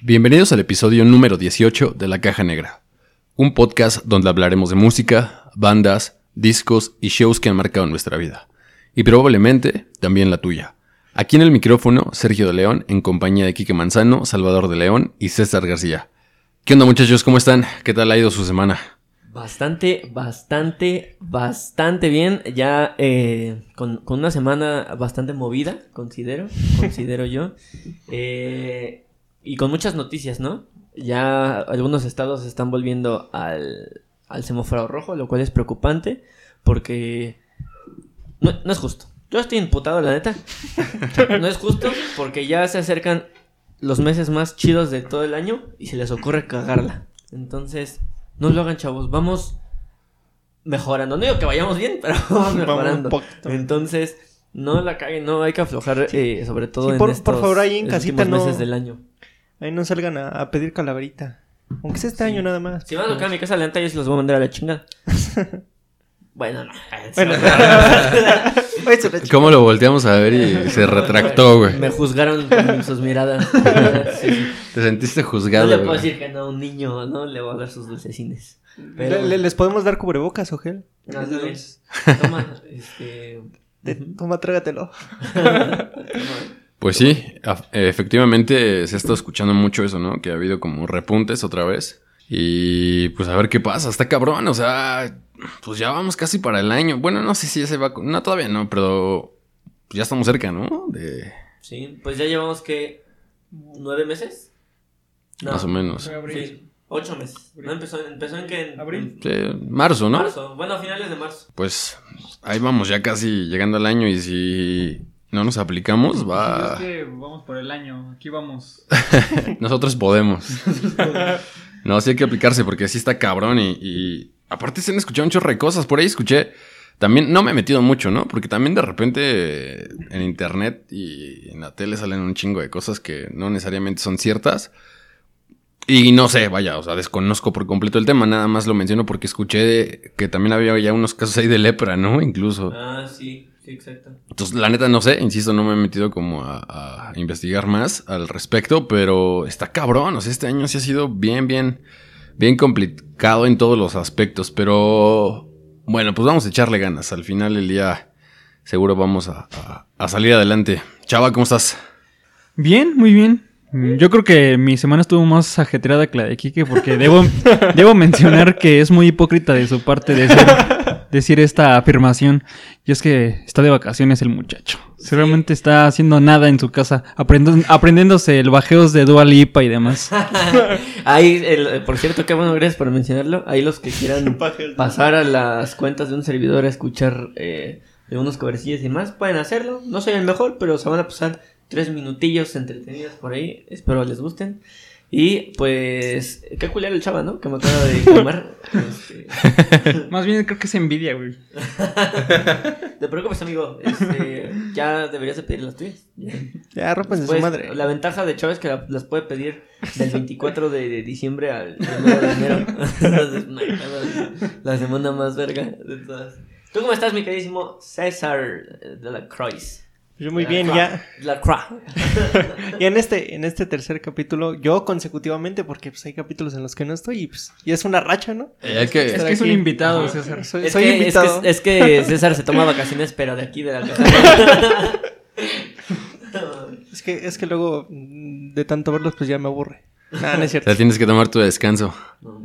Bienvenidos al episodio número 18 de La Caja Negra, un podcast donde hablaremos de música, bandas, discos y shows que han marcado nuestra vida, y probablemente también la tuya. Aquí en el micrófono, Sergio de León, en compañía de Quique Manzano, Salvador de León y César García. ¿Qué onda muchachos? ¿Cómo están? ¿Qué tal ha ido su semana? Bastante, bastante, bastante bien. Ya eh, con, una semana bastante movida, considero, considero yo. Eh, y con muchas noticias, ¿no? Ya algunos estados están volviendo al, al semáforo rojo, lo cual es preocupante porque no, no es justo. Yo estoy imputado, la neta. No es justo porque ya se acercan los meses más chidos de todo el año y se les ocurre cagarla. Entonces, no lo hagan, chavos. Vamos mejorando. No digo que vayamos bien, pero vamos mejorando. Entonces, no la caguen, no hay que aflojar, eh, sobre todo Sí, en por- estos por favor, ahí en casita últimos no- meses del año. Ahí no salgan a, a pedir calaverita. Aunque sea este Sí. año nada más. Si van a tocar a mi casa lenta, yo se los voy a mandar a la chingada. bueno, no. Bueno. ¿Cómo lo volteamos a ver y se retractó, güey? Me juzgaron con sus miradas. Sí, sí. Te sentiste No juzgado, le puedo güey. decir que no a un niño, ¿no? Le voy a dar sus dulcecines. Pero... Le- le- ¿Les podemos dar cubrebocas o gel? No, bien. Toma, este... Toma, trágatelo. Toma. Pues sí, efectivamente se ha estado escuchando mucho eso, ¿no? Que ha habido como repuntes otra vez. Y pues a ver qué pasa, está cabrón, o sea, pues ya vamos casi para el año. Bueno, no sé si ya se va, no todavía no, pero ya estamos cerca, ¿no? De Sí, pues ya llevamos que nueve meses. No, más o menos. Sí, ocho meses. No empezó, empezó en que en Abril. Sí, marzo, ¿no? marzo. Bueno, a finales de marzo. Pues ahí vamos ya casi llegando al año y si no nos aplicamos, va... Sí, es que vamos por el año, aquí vamos. Nosotros podemos. No, sí hay que aplicarse porque sí está cabrón y, y aparte se han escuchado un chorro de cosas. Por ahí escuché, también no me he metido mucho, ¿no? Porque también de repente en internet y en la tele salen un chingo de cosas que no necesariamente son ciertas. Y no sé, vaya, o sea, desconozco por completo el tema, nada más lo menciono porque escuché que también había ya unos casos ahí de lepra, ¿no? Incluso. Ah, sí, sí, exacto. Entonces, la neta no sé, insisto, no me he metido como a, a investigar más al respecto, pero está cabrón, o sea, este año sí ha sido bien, bien, bien complicado en todos los aspectos, pero bueno, pues vamos a echarle ganas, al final del día seguro vamos a, a- a salir adelante. Chava, ¿cómo estás? Bien, muy bien. Mm, Yo creo que mi semana estuvo más ajetreada que la de Kike porque debo, debo mencionar que es muy hipócrita de su parte decir, decir esta afirmación. Y es que está de vacaciones el muchacho. Seguramente está haciendo nada en su casa, aprendiendo, aprendiéndose el bajeos de Dua Lipa y demás. Ahí, el- por cierto, qué bueno, gracias por mencionarlo. Ahí los que quieran pasar a las cuentas de un servidor a escuchar eh, unos covercillos y más, pueden hacerlo. No soy el mejor, pero se van a pasar tres minutillos entretenidos por ahí. Espero les gusten. Y pues, qué culero el chava, ¿no? Que me acaba de llamar. Este, Más bien creo que es envidia, güey. te preocupes, amigo. Este, ya deberías de pedir las tuyas. Ya. Ya, rópense su madre. La ventaja de Chava es que la- las puede pedir del 24 de, de diciembre al 1 de enero. La semana más verga de todas. ¿Tú cómo estás, mi queridísimo César de la Croix? Yo muy La bien, ya. La Croix. Y en este, en este tercer capítulo, yo consecutivamente, porque pues hay capítulos en los que no estoy y pues y es una racha, ¿no? Eh, que- Es que es un invitado, César. Soy, Es soy que, es, invitado. que, es que César se toma vacaciones, pero de aquí, de la casa. Es que, es que luego mm, de tanto verlos, pues ya me aburre. Ah, no es o cierto. sea, tienes que tomar tu descanso. No.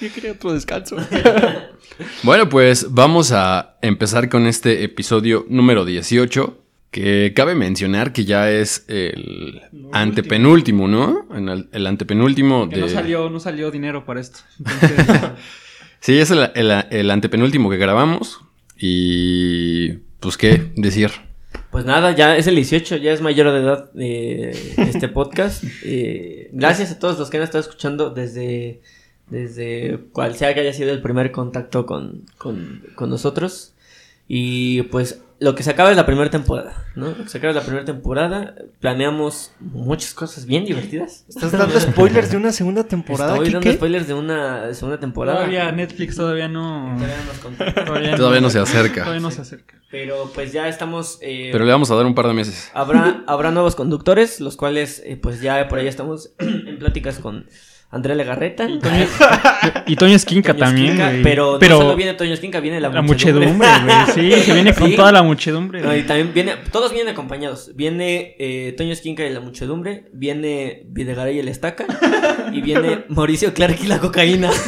Yo quería otro descanso. Bueno, pues vamos a empezar con este episodio número 18, que cabe mencionar que ya es el antepenúltimo, ¿no? En el, el antepenúltimo Que de... no salió, no salió dinero para esto. Entonces, Sí, es el, el- el antepenúltimo que grabamos y... Pues qué decir. Pues nada, ya es el 18, ya es mayor de edad eh, este podcast. Eh, gracias a todos los que han estado escuchando desde, desde cual sea que haya sido el primer contacto con, con, con nosotros. Y pues lo que se acaba es la primera temporada, ¿no? Lo que se acaba es la primera temporada. Planeamos muchas cosas bien divertidas. ¿Estás dando spoilers de una segunda temporada, Estoy dando spoilers de una segunda temporada. Todavía Netflix todavía no. Todavía no nos contó. Todavía, Todavía no se acerca. Todavía no se acerca. Pero pues ya estamos. eh, Pero le vamos a dar un par de meses. habrá, habrá nuevos conductores, los cuales, eh, pues ya por ahí estamos en pláticas con Andrea Legarreta. Y Toño Esquinca Toño también, Esquinca, güey. Pero, no solo viene Toño Esquinca, viene la, la muchedumbre, güey. Sí, se viene con Sí. toda la muchedumbre. No, y también viene, todos vienen acompañados. Viene eh, Toño Esquinca y la muchedumbre, viene Videgaray y el estaca, y viene Mauricio Clark y la cocaína.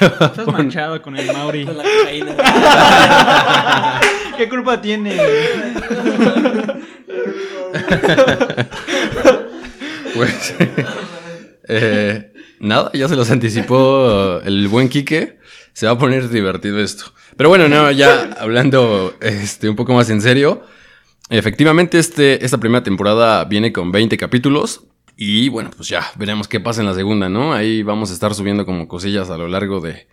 Estás manchado con el Mauri. Con la cocaína. ¿Qué culpa tiene? Pues, eh, nada, ya se los anticipó el buen Quique. Se va a poner divertido esto. Pero bueno, no, ya hablando este, un poco más en serio. Efectivamente, este, esta primera temporada viene con 20 capítulos. Y bueno, pues ya veremos qué pasa en la segunda, ¿no? Ahí vamos a estar subiendo como cosillas a lo largo de,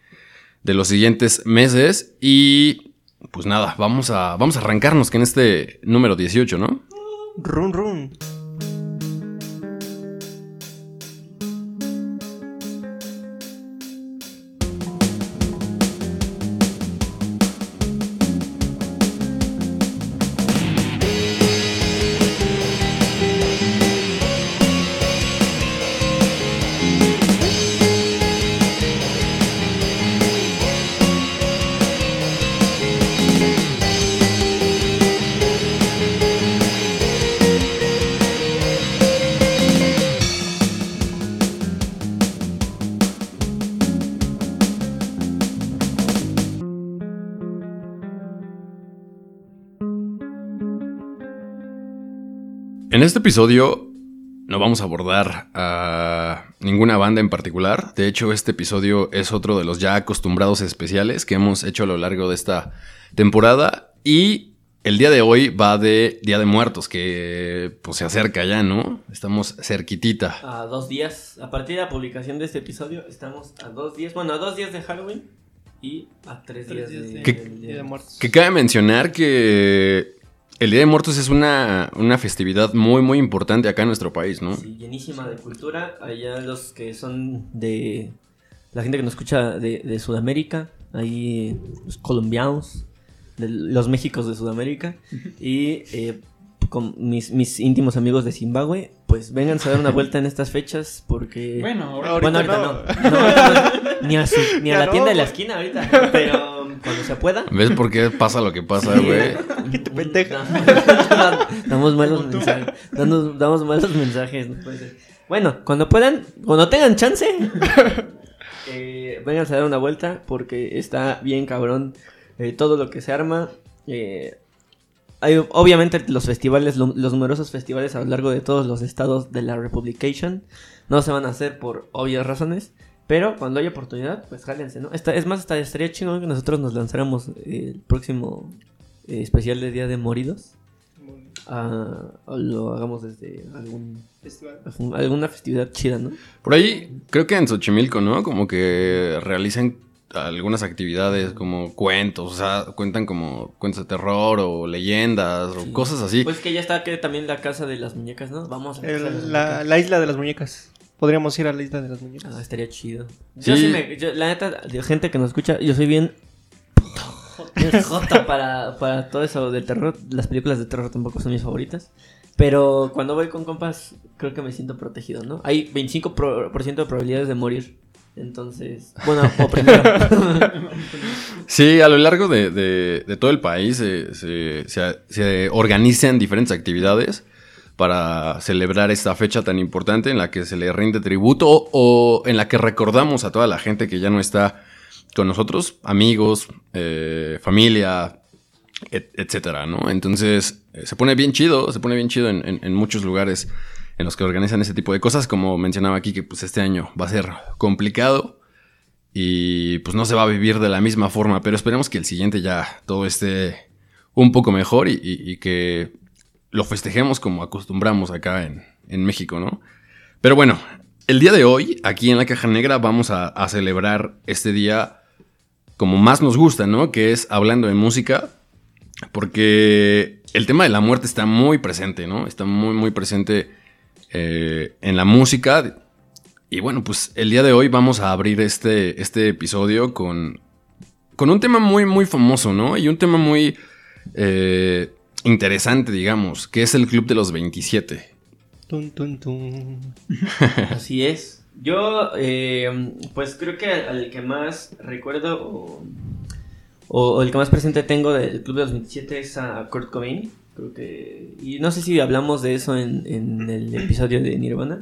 de los siguientes meses. Y pues nada, vamos a, vamos a arrancarnos que en este número 18, ¿no? Run, run. En este episodio no vamos a abordar a ninguna banda en particular. De hecho, este episodio es otro de los ya acostumbrados especiales que hemos hecho a lo largo de esta temporada. Y el día de hoy va de Día de Muertos, que pues se acerca ya, ¿no? Estamos cerquitita. A dos días, a partir de la publicación de este episodio, estamos a dos días, bueno, a dos días de Halloween y a tres, días, días de, de- ¿Qué- del Día de muertos. Que cabe mencionar que el Día de Muertos es una, una festividad muy, muy importante acá en nuestro país, ¿no? Sí, llenísima de cultura. Allá los que son de. La gente que nos escucha de, de Sudamérica. Ahí los colombianos. de los Méxicos de Sudamérica. Y eh, con mis, mis íntimos amigos de Zimbabue. Pues vengan a dar una vuelta en estas fechas. Porque. Bueno. Ahorita bueno, ahorita no. no. No, ahorita no. ni a, su- ni a Ya la tienda de la esquina ahorita. Pero cuando se pueda. ¿Ves por qué pasa lo que pasa, güey? ¿Qué te pendeja? damos malos mensajes. Damos, damos malos mensajes. no puede ser. Bueno, cuando puedan, cuando tengan chance, eh, vengan a dar una vuelta porque está bien cabrón eh, todo lo que se arma. Eh, hay obviamente los festivales, lo- los numerosos festivales a lo largo de todos los estados de la Republication no se van a hacer por obvias razones. Pero cuando haya oportunidad, pues jálense, ¿no? Esta- es más, hasta estaría chingón que nosotros nos lanzáramos el próximo eh, especial de Día de Moridos. Ah, o lo hagamos desde algún, algún- alguna festividad chida, ¿no? Por ahí, creo que en Xochimilco, ¿no? Como que realizan algunas actividades como cuentos, o sea, cuentan como cuentos de terror o leyendas o Sí. cosas así. Pues que ya está que también la casa de las muñecas, ¿no? Vamos a El- la, la isla de las muñecas. Podríamos ir a la isla de las muñecas. Ah, estaría chido. Yo Sí. me. yo- la neta, gente que nos escucha, yo soy bien. jota para, para todo eso del terror. Las películas de terror tampoco son mis favoritas. Pero cuando voy con compas, creo que me siento protegido, ¿no? Hay 25% pro- por ciento de probabilidades de morir. Entonces, bueno, o primero. Sí, a lo largo de, de- todo el país se, se- se- organizan diferentes actividades para celebrar esta fecha tan importante en la que se le rinde tributo o, en la que recordamos a toda la gente que ya no está con nosotros, amigos, eh, familia, et- etcétera, ¿no? Entonces eh, se pone bien chido, se pone bien chido en- en muchos lugares en los que organizan ese tipo de cosas, como mencionaba aquí que pues este año va a ser complicado y pues no se va a vivir de la misma forma, pero esperemos que el siguiente ya todo esté un poco mejor y, que lo festejemos como acostumbramos acá en, en México, ¿no? Pero bueno, el día de hoy, aquí en la Caja Negra, vamos a, a celebrar este día como más nos gusta, ¿no? Que es hablando de música, porque el tema de la muerte está muy presente, ¿no? Está muy, muy presente eh, en la música. Y bueno, pues el día de hoy vamos a abrir este, este episodio con, con un tema muy, muy famoso, ¿no? Y un tema muy eh, interesante, digamos, que es el Club de los 27. Tun, tun, tun. Así es. Yo, eh, pues creo que al, al que más recuerdo o, o- o el que más presente tengo del Club de los 27 es a Kurt Cobain. Creo que. Y no sé si hablamos de eso en, en el episodio de Nirvana.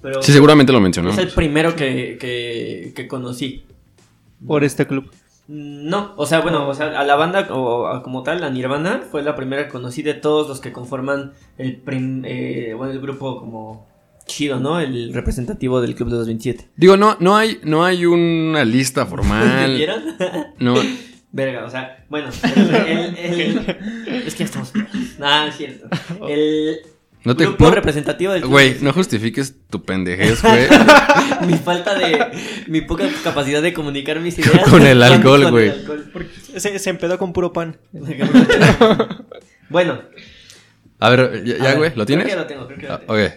Pero Sí, seguramente lo es mencionamos. el primero que, que, que conocí. Por este club. No, o sea, bueno, o sea, a la banda o a- como tal, a Nirvana, fue la primera que conocí de todos los que conforman el, prim- eh, bueno, el grupo como chido, ¿no? El representativo del Club de los 27. Digo, no, no hay, no hay una lista formal. ¿Vieron? No, Verga, o sea, bueno, el, el- el- es que ya estamos. Ah, es cierto. El no te. grupo no- representativo del Club Güey, no justifiques tu pendejez, güey. mi falta de mi poca capacidad de comunicar mis ideas Con el alcohol, güey. Se, se empedó con puro pan. bueno, A ver, ya, güey, ¿lo tienes? Creo que lo tengo, creo que lo Ah, tengo. ok.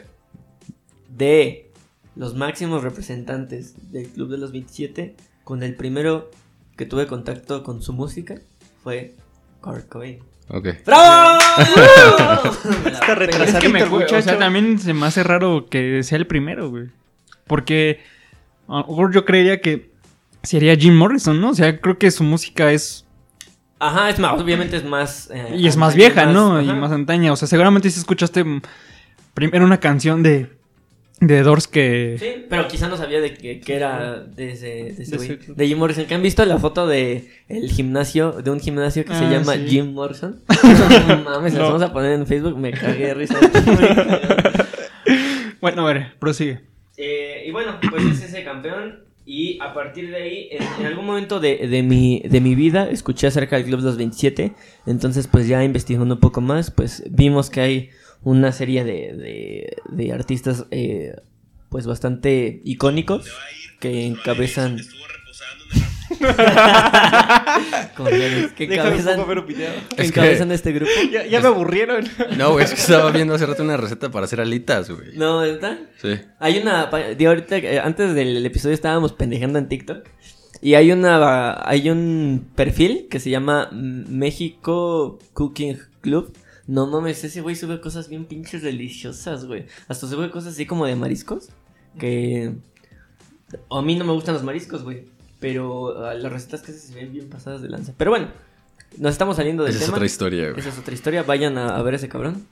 de los máximos representantes del Club de los 27, con el primero que tuve contacto con su música fue Kurt Cobain. Ok. ¡Bravo! Está Es retrasadito que me el jue- o sea, muchacho. también se me hace raro que sea el primero, güey. Porque a lo mejor yo creería que sería Jim Morrison, ¿no? O sea, creo que su música es... Ajá, es más, obviamente es más... eh, Y es más vieja, ¿no? Y más antaña. O sea, seguramente si escuchaste primero una canción de, de Doors que... Sí, pero quizá no sabía de que, que era de ese, de ese De güey. De Jim Morrison. ¿Que han visto la foto de el gimnasio, de un gimnasio que se Ah, llama sí. Jim Morrison? no mames, las No. vamos a poner en Facebook, me cagué de risa. Bueno, a ver, prosigue. Eh, y bueno, pues es ese campeón. Y a partir de ahí, en, en algún momento de, de mi, de mi vida, escuché acerca del Club de los 27. Entonces, pues ya investigando un poco más, pues vimos que hay una serie de, de, de artistas, eh, pues bastante icónicos, que encabezan... Que encabezan, que este grupo. Ya, ya me aburrieron. No, güey, es que estaba viendo hace rato una receta para hacer alitas, güey. No, ¿verdad? Sí. Hay una. De ahorita, eh, antes del episodio estábamos pendejando en TikTok. Y hay una. Hay un perfil que se llama México Cooking Club. No mames, ese güey sube cosas bien pinches deliciosas, güey. Hasta sube cosas así como de mariscos. Que. A mí no me gustan los mariscos, güey. Pero ah, las recetas que hace se ven bien pasadas de lanza. Pero bueno, nos estamos saliendo del Esa es otra historia, güey. Esa es otra historia. Vayan a, a ver ese cabrón.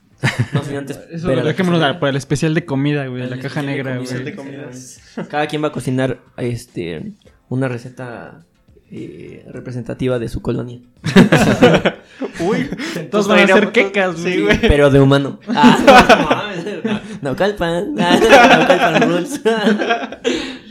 No sin antes. Eso a dejémonos para el especial de comida, güey, de la caja de negra, güey. de comidas. Cada quien va a cocinar este una receta eh, representativa de su colonia. Uy, Todos van a hacer quecas, Sí, güey. Pero de humano. Ah, no, calpan. No calpan rules.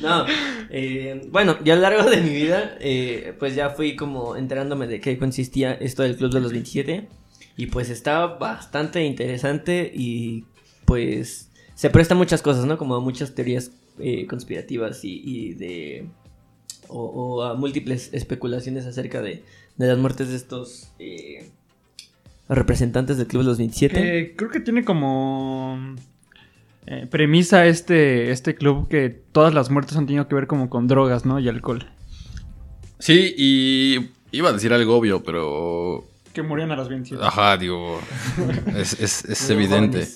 No. eh, bueno, ya a lo largo de mi vida, eh, pues ya fui como enterándome de qué consistía esto del Club de los 27. Y pues estaba bastante interesante y pues se presta muchas cosas, ¿no? Como muchas teorías eh, conspirativas y, y de... O, o a múltiples especulaciones acerca de, de las muertes de estos eh, representantes del Club de los 27. Eh, creo que tiene como eh, premisa este, este club que todas las muertes han tenido que ver como con drogas, ¿no? Y alcohol. Sí, y iba a decir algo obvio, pero. Que morían a las 27. Ajá, digo. Es, es- es evidente.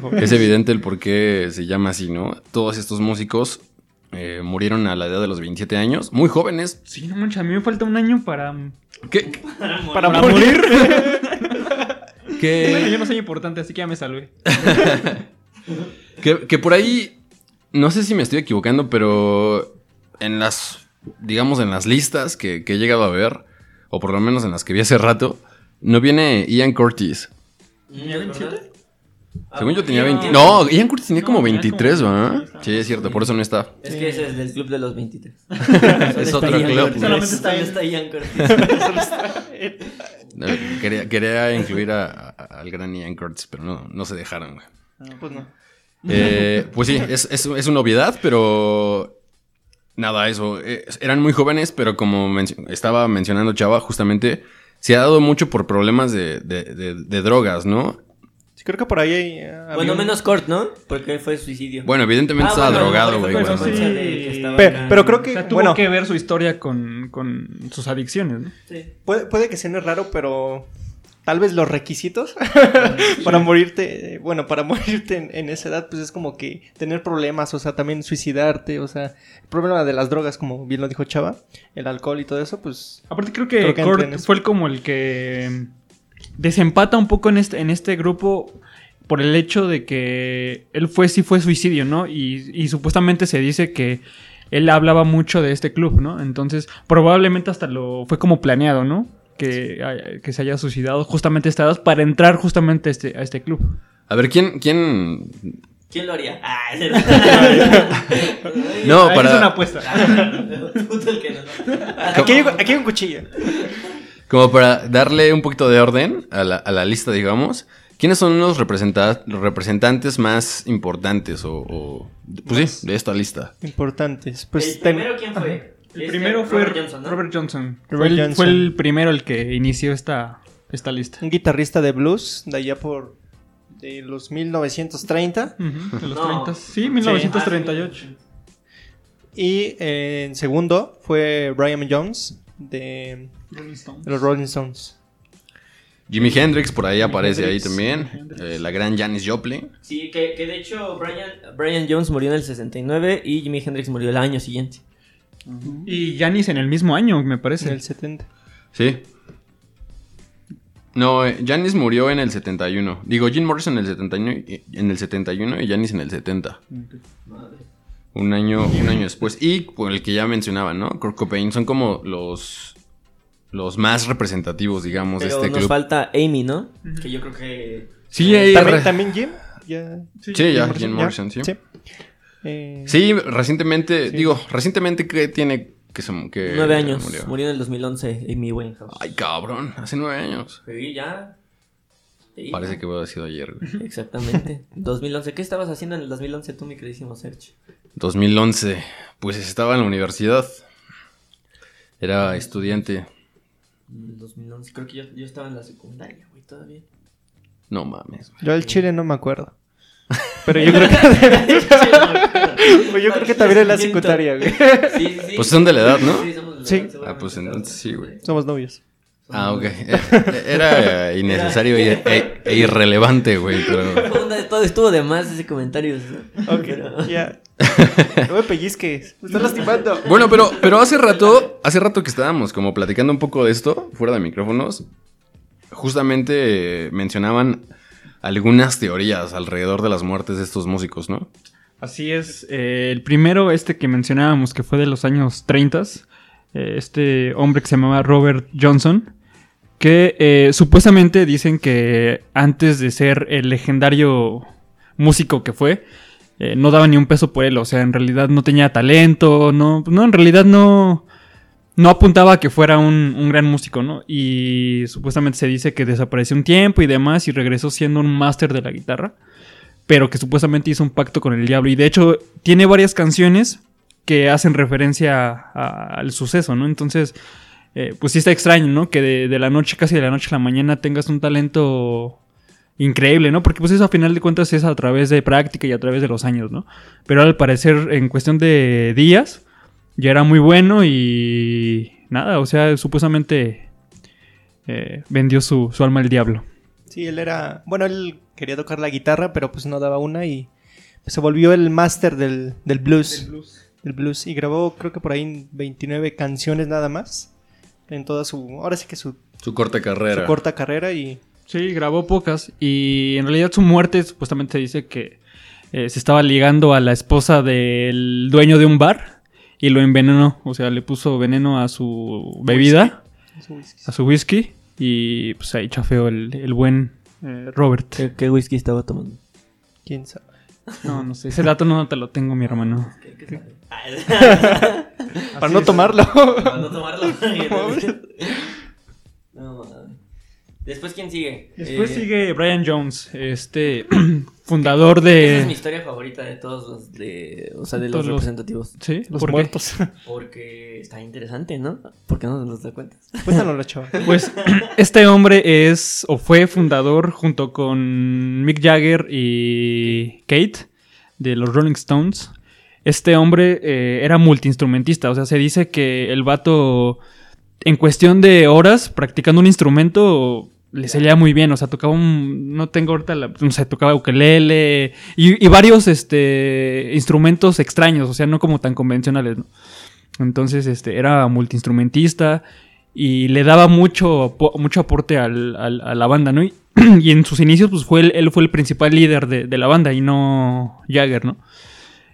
jóvenes. Es evidente el por qué se llama así, ¿no? Todos estos músicos eh, murieron a la edad de los 27 años, muy jóvenes. Sí, no manches, a mí me falta un año para, ¿Qué? Para para morir. morir. ¿Qué? bueno, yo no soy importante, así que ya me salvé. Que, que por ahí, no sé si me estoy equivocando, pero en las, digamos, en las listas que, que he llegado a ver, o por lo menos en las que vi hace rato, no viene Ian Curtis. ¿Tenía 27? Según yo tenía 20. Ah, No, Ian Curtis tenía No, como tenía 23, como- ¿va? sí, es cierto, por eso no está. Es que ese es del club de los 23. Es otro club. Solamente está, está Ian Curtis. Quería, quería incluir a- a- al gran Ian Curtis, pero no, no se dejaron, güey. Pues no. Eh, pues sí, es, es, es una obviedad, pero nada, eso. eh, eran muy jóvenes, pero como estaba mencionando Chava, justamente se ha dado mucho por problemas de, de- de- de drogas, ¿no? Sí, creo que por ahí hay, eh, Bueno, un- menos Kurt, ¿no? Porque fue suicidio. Bueno, evidentemente Ah, estaba bueno, drogado, güey. Sí. Pero- pero creo que- O sea, tuvo bueno. que ver su historia con, con sus adicciones, ¿no? Sí. Puede, puede que suene raro, pero tal vez los requisitos para morirte, bueno, para morirte en, en esa edad, pues es como que tener problemas, o sea, también suicidarte, o sea, el problema de las drogas, como bien lo dijo Chava, el alcohol y todo eso, pues Aparte creo que, Creo que Kurt fue el como el que desempata un poco en este, en este grupo por el hecho de que él fue sí fue suicidio, ¿no? Y, y supuestamente se dice que él hablaba mucho de este club, ¿no? Entonces probablemente hasta lo fue como planeado, ¿no? Que, que se haya suicidado justamente a esta edad para entrar justamente a este, a este club. A ver, ¿quién, quién ¿Quién lo haría? Ah, No, Ahí para- Es una apuesta. No. aquí hay un cuchillo. Como para darle un poquito de orden a la, a la lista, digamos, ¿quiénes son los, representa- los representantes más importantes o, o- pues sí, de esta lista? Importantes. Pues ¿El ten- primero quién fue? El Este, primero fue Robert Johnson, ¿no? Robert Johnson. Robert fue, el, Johnson. fue el primero el que inició esta, esta lista. un guitarrista de blues de allá por de los 1930 Ujú, de los No. 30. Sí, 1938. y eh, en segundo fue Brian Jones de, de los Rolling Stones. Jimi Hendrix por ahí aparece Hendrix, ahí también. Eh, la gran Janis Joplin. Sí, que, que de hecho Brian, Brian Jones murió en el 69 y Jimi Hendrix murió el año siguiente. Y Janis en el mismo año, me En parece. el 70. Sí. No, eh, Janis murió en el 71. Digo, Jim Morrison en el 71, y- en el 71 y Janis en el 70. Un año, un año después. Y por el que ya mencionaba, ¿no? Kurt Cobain son como los, los más representativos, digamos, Pero de este nos club. falta Amy, ¿no? Que yo creo que... Sí, ahí ¿También, re- también Jim? Ya. Sí, ya, Morrison, Jim ya. Morrison, sí. Sí. Eh, Sí, recientemente, Sí. digo, recientemente que tiene que se que Nueve años. murió. Murió. en el 2011 Amy Winehouse. Ay, cabrón, hace nueve años. Sí, ya. Sí, Parece ya. que hubiera sido ayer, güey. Exactamente. 2011. ¿Qué estabas haciendo en el 2011 tú, mi queridísimo Serge? 2011, pues estaba en la universidad. Era estudiante. En el 2011. Creo que yo, yo estaba en la secundaria, güey, todavía. No mames. güey. yo al chile no me acuerdo. Pero yo creo que, pues yo creo que también en la secundaria, güey. Sí, sí, sí. Pues son de la edad, ¿no? Sí, somos de la Sí. edad, Ah, seguramente pues entonces sí, güey. Somos novios. Ah, ok. Eh, Era innecesario e, e- e irrelevante, güey, pero... Todo estuvo de más ese comentario. ¿no? Ok, Pero- ya. No me pellizques. Me estás lastimando. Bueno, pero, pero hace rato, hace rato que estábamos como platicando un poco de esto, fuera de micrófonos, justamente eh, mencionaban algunas teorías alrededor de las muertes de estos músicos, ¿no? Así es. eh, el primero, este que mencionábamos, que fue de los años 30, eh, este hombre que se llamaba Robert Johnson, que eh, supuestamente dicen que antes de ser el legendario músico que fue, eh, no daba ni un peso por él, o sea, en realidad no tenía talento, no, no en realidad no, no apuntaba a que fuera un, un gran músico, ¿no? Y supuestamente se dice que desapareció un tiempo y demás y regresó siendo un máster de la guitarra pero que supuestamente hizo un pacto con el diablo. Y de hecho, tiene varias canciones que hacen referencia al suceso, ¿no? Entonces, eh, pues sí está extraño, ¿no? Que de, de la noche, casi de la noche a la mañana, tengas un talento increíble, ¿no? Porque pues eso a final de cuentas es a través de práctica y a través de los años, ¿no? Pero al parecer, en cuestión de días, ya era muy bueno y nada, o sea, supuestamente eh, vendió su, su alma al diablo. Sí, él era. Bueno, él quería tocar la guitarra, pero pues no daba una y se volvió el máster del, del blues. Del blues. Y grabó, creo que por ahí 29 canciones nada más. En toda su. Ahora sí que su, Su corta carrera. su corta carrera y. Sí, grabó pocas y en realidad su muerte supuestamente se dice que eh, se estaba ligando a la esposa del dueño de un bar y lo envenenó, o sea, le puso veneno a su bebida, su whisky. a su whisky y pues ahí chafeó el, el buen eh, Robert. ¿Qué, qué whisky estaba tomando? ¿Quién sabe? No, no sé, ese dato no te lo tengo, mi hermano. ¿Qué? Para no es. tomarlo. Para no tomarlo. no. Después, ¿quién sigue? Después Eh, sigue Brian Jones, este fundador Esa es mi de... historia favorita de todos los de, o sea, de los representativos. ¿Sí? Los ¿Por qué? muertos. Porque está interesante, ¿no? ¿Por qué no nos das cuenta? Cuéntanoslo, chaval. Pues este hombre es o fue fundador junto con Mick Jagger y Kate de los Rolling Stones. Este hombre eh, era multiinstrumentista, o sea, se dice que el vato en cuestión de horas practicando un instrumento le salía muy bien, o sea, tocaba un, no tengo ahorita, la, no sé, tocaba ukelele y, varios este, instrumentos extraños, o sea, no como tan convencionales, ¿no? Entonces, este, era multiinstrumentista y le daba mucho, mucho aporte al- al- a la banda, ¿no? Y, en sus inicios, pues fue el- él fue el principal líder de, de la banda y no Jagger, ¿no?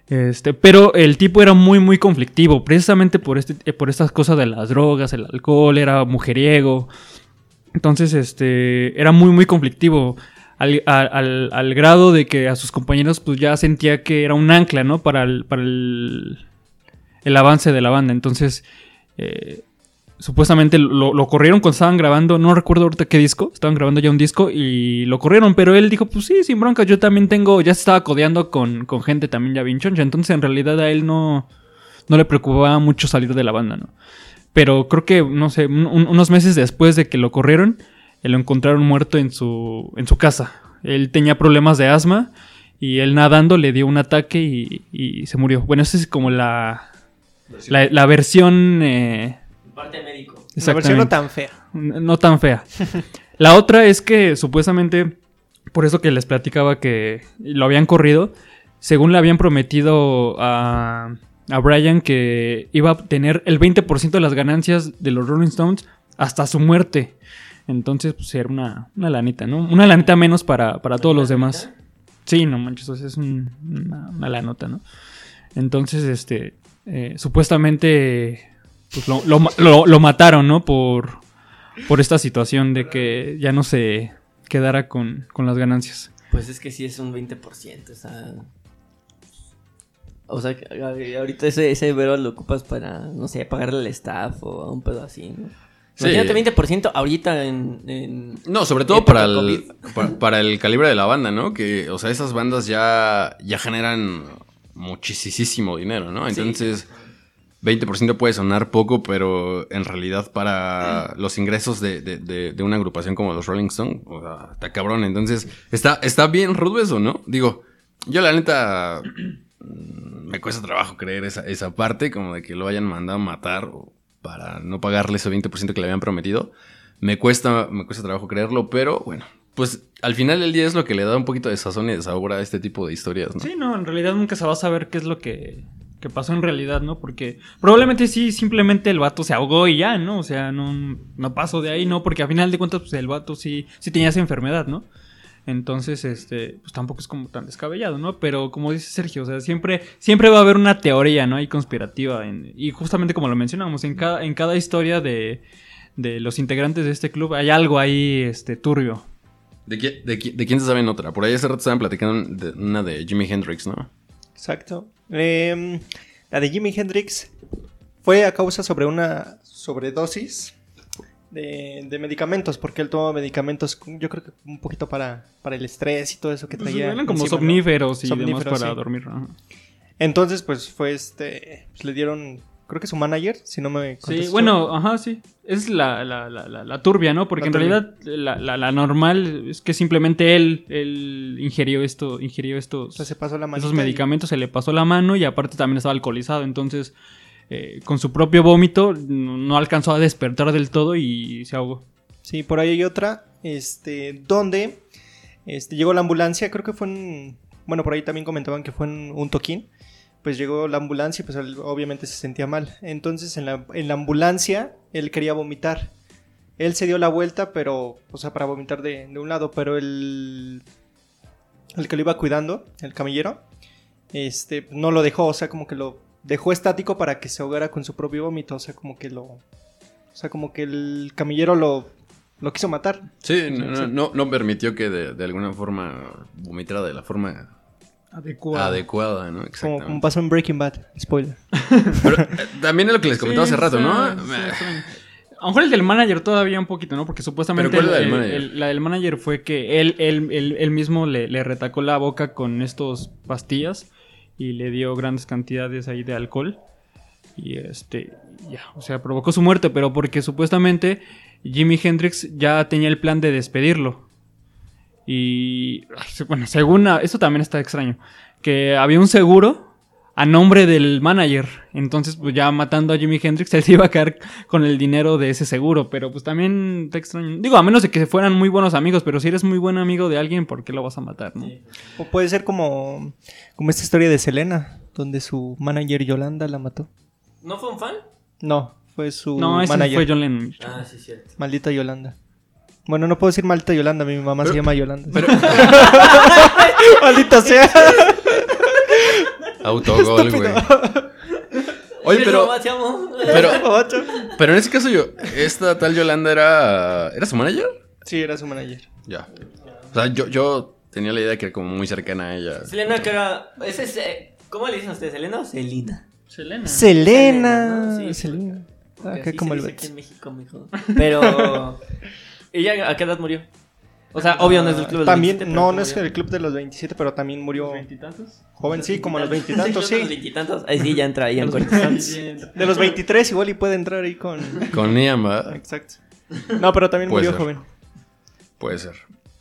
Este, pero el tipo era muy, muy conflictivo, precisamente por, este, eh, por estas cosas de las drogas, el alcohol, era mujeriego. Entonces, este, era muy, muy conflictivo. Al, al- al grado de que a sus compañeros, pues ya sentía que era un ancla, ¿no? Para el, para el, el avance de la banda. Entonces, eh, supuestamente lo, lo corrieron cuando estaban grabando, no recuerdo ahorita qué disco, estaban grabando ya un disco y lo corrieron, pero él dijo, pues sí, sin broncas, yo también tengo, ya se estaba codeando con, con gente también ya bien choncha, entonces en realidad a él no, no le preocupaba mucho salir de la banda, ¿no? Pero creo que, no sé, un- un- unos meses después de que lo corrieron, eh, lo encontraron muerto en su, en su casa. Él tenía problemas de asma y él nadando le dio un ataque y, y se murió. Bueno, esa es como la, la, la versión... eh, Parte médico. La versión no tan fea. No tan fea. La otra es que supuestamente, por eso que les platicaba que lo habían corrido, según le habían prometido a, a Brian que iba a tener el 20% de las ganancias de los Rolling Stones hasta su muerte. Entonces, pues era una, una lanita, ¿no? Una lanita menos para, para todos los demás. Sí, no manches, es un- una, una lanota, ¿no? Entonces, este, eh, supuestamente, pues lo, lo lo- lo mataron, ¿no? Por, por esta situación de que ya no se quedara con, con las ganancias. Pues es que sí es un 20%, o sea... O sea, ahorita ese, ese vero lo ocupas para, no sé, pagarle al staff o a un pedo así, ¿no? Sí. Imagínate 20% ahorita en... en- No, sobre todo para el, para, para el calibre de la banda, ¿no? Que, o sea, esas bandas ya, ya generan muchísimo dinero, ¿no? Sí. Entonces, 20% puede sonar poco, pero en realidad para los ingresos de, de- de- una agrupación como los Rolling Stones, o sea, está cabrón. Entonces, está, está bien rudo eso, ¿no? Digo, yo la neta mm, me cuesta trabajo creer esa, esa parte, como de que lo hayan mandado a matar para no pagarle ese 20% que le habían prometido. Me cuesta, me cuesta trabajo creerlo, pero bueno, pues al final del día es lo que le da un poquito de sazón y de sabor a este tipo de historias, ¿no? Sí, no, en realidad nunca se va a saber qué es lo que, que pasó en realidad, ¿no? Porque probablemente sí, simplemente el vato se ahogó y ya, ¿no? O sea, no, no pasó de ahí, ¿no? Porque a final de cuentas, pues el vato sí, sí tenía esa enfermedad, ¿no? Entonces, este, pues tampoco es como tan descabellado, ¿no? Pero como dice Sergio, o sea, siempre, siempre va a haber una teoría, ¿no? Ahí conspirativa. en- y justamente como lo mencionamos, en cada, en cada historia de, de los integrantes de este club hay algo ahí, este, turbio. ¿De, qui- de qui- de quién se saben otra? Por ahí hace rato estaban platicando de una de Jimi Hendrix, ¿no? Exacto. Em, la de Jimi Hendrix fue a causa sobre una sobredosis de, de medicamentos, porque él tomó medicamentos, yo creo que un poquito para, para el estrés y todo eso que Pues, traía. eran como somníferos y Somníferos, demás para sí. dormir. ajá. Entonces, pues fue este. Pues, le dieron. Creo que su manager, si no me Sí, bueno, ajá, sí. Es la, la, la, turbia, ¿no? Porque en turbia. realidad la, normal es que simplemente él, él ingirió esto, ingirió O estos, sea, se pasó la manita esos y- medicamentos, se le pasó la mano y aparte también estaba alcoholizado. Entonces, eh, con su propio vómito, no no alcanzó a despertar del todo y se ahogó. Sí, por ahí hay otra. Este. Donde. Este, llegó la ambulancia. Creo que fue en. Bueno, por ahí también comentaban que fue en un toquín. Pues llegó la ambulancia y pues él obviamente se sentía mal. Entonces en la, en la ambulancia él quería vomitar. Él se dio la vuelta, pero, o sea, para vomitar de, de un lado, pero el, el que lo iba cuidando, el camillero, este, no lo dejó, o sea, como que lo dejó estático para que se ahogara con su propio vómito, o sea, como que lo, o sea, como que el camillero lo, lo quiso matar. Sí, no, no, no, no permitió que de, de alguna forma vomitara de la forma adecuada, ¿no? Como, pasó en Breaking Bad, spoiler. Pero, eh, también es lo que les comentaba Sí, hace rato, sí, ¿no? sí, Me- sí. A lo mejor el del manager todavía un poquito, ¿no? Porque supuestamente ¿Pero cuál es la del el- manager? el- la del manager fue que él, él, él, él mismo le, le retacó la boca con estos pastillas y le dio grandes cantidades ahí de alcohol. Y este, ya, o sea, provocó su muerte, pero porque supuestamente Jimi Hendrix ya tenía el plan de despedirlo. Y, bueno, según, a- esto también está extraño, que había un seguro a nombre del manager. Entonces, pues ya matando a Jimi Hendrix, él se iba a quedar con el dinero de ese seguro. Pero pues también está extraño. Digo, a menos de que fueran muy buenos amigos, pero si eres muy buen amigo de alguien, ¿por qué lo vas a matar, no? O puede ser como, como esta historia de Selena, donde su manager Yolanda la mató. ¿No fue un fan? No, fue su No, ese manager. fue John Lennon. Ah, sí, cierto. Maldita Yolanda. Bueno, no puedo decir maldita Yolanda, mi mamá se llama Yolanda. Maldita sea. Autogol, güey. Oye, pero, pero, pero en ese caso yo, esta tal Yolanda era, ¿era su manager? Sí, era su manager. Ya. O sea, yo, yo tenía la idea que era como muy cercana a ella. Selena, que era. Ese es, eh, ¿Cómo le dicen a ustedes? ¿Selena o Selena? Selena. Selena. Selena, ¿no? Sí. Selena. Ah, acá como el aquí en México, mijo. Pero. ¿Ella a qué edad murió? O sea, obvio no es del club de los También, 27, no, no es murió. el club de los 27, pero también murió ¿Veintitantos? joven, sí, como a los veintitantos, de los sí. veintitantos. Ahí sí ya entra ahí en. De los 23 igual y puede entrar ahí con... Con Ian, ¿verdad? Exacto. No, pero también Puede murió ser. joven. Puede ser.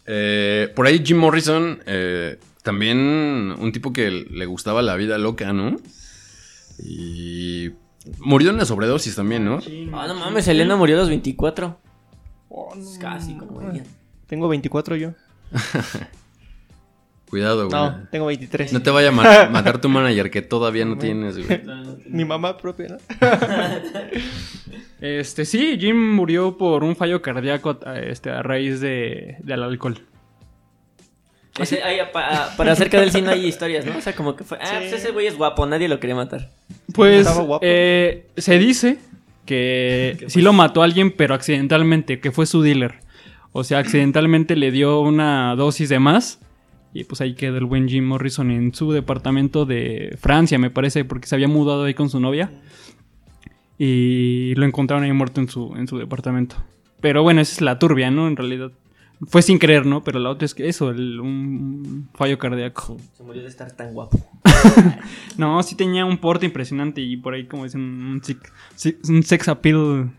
Eh, por ahí Jim Morrison, eh, también un tipo que le gustaba la vida loca, ¿no? Y murió en una sobredosis también, ¿no? Ah, no mames, Selena murió a los 24. Oh, no. Es casi como ella. Tengo 24 yo. Cuidado, güey. No, tengo 23. No te vaya a ma- matar tu manager que todavía no tienes, güey. Mi mamá propia, ¿no? Este, sí, Jim murió por un fallo cardíaco a- este, a raíz de, del alcohol. Ese- ahí, pa- para acerca del cine hay historias, ¿no? O sea, como que fue. Ah, Sí. pues ese güey es guapo, nadie lo quería matar. Pues Estaba guapo. eh, se dice que sí lo mató a alguien, pero accidentalmente, que fue su dealer. O sea, accidentalmente le dio una dosis de más. Y pues ahí queda el buen Jim Morrison en su departamento de Francia, me parece, porque se había mudado ahí con su novia. Y lo encontraron ahí muerto en su, en su departamento. Pero bueno, esa es la turbia, ¿no? En realidad. Fue sin querer, ¿no? Pero la otra es que eso, el- un fallo cardíaco. Se murió de estar tan guapo. No, sí tenía un porte impresionante y por ahí como dicen un, un sex appeal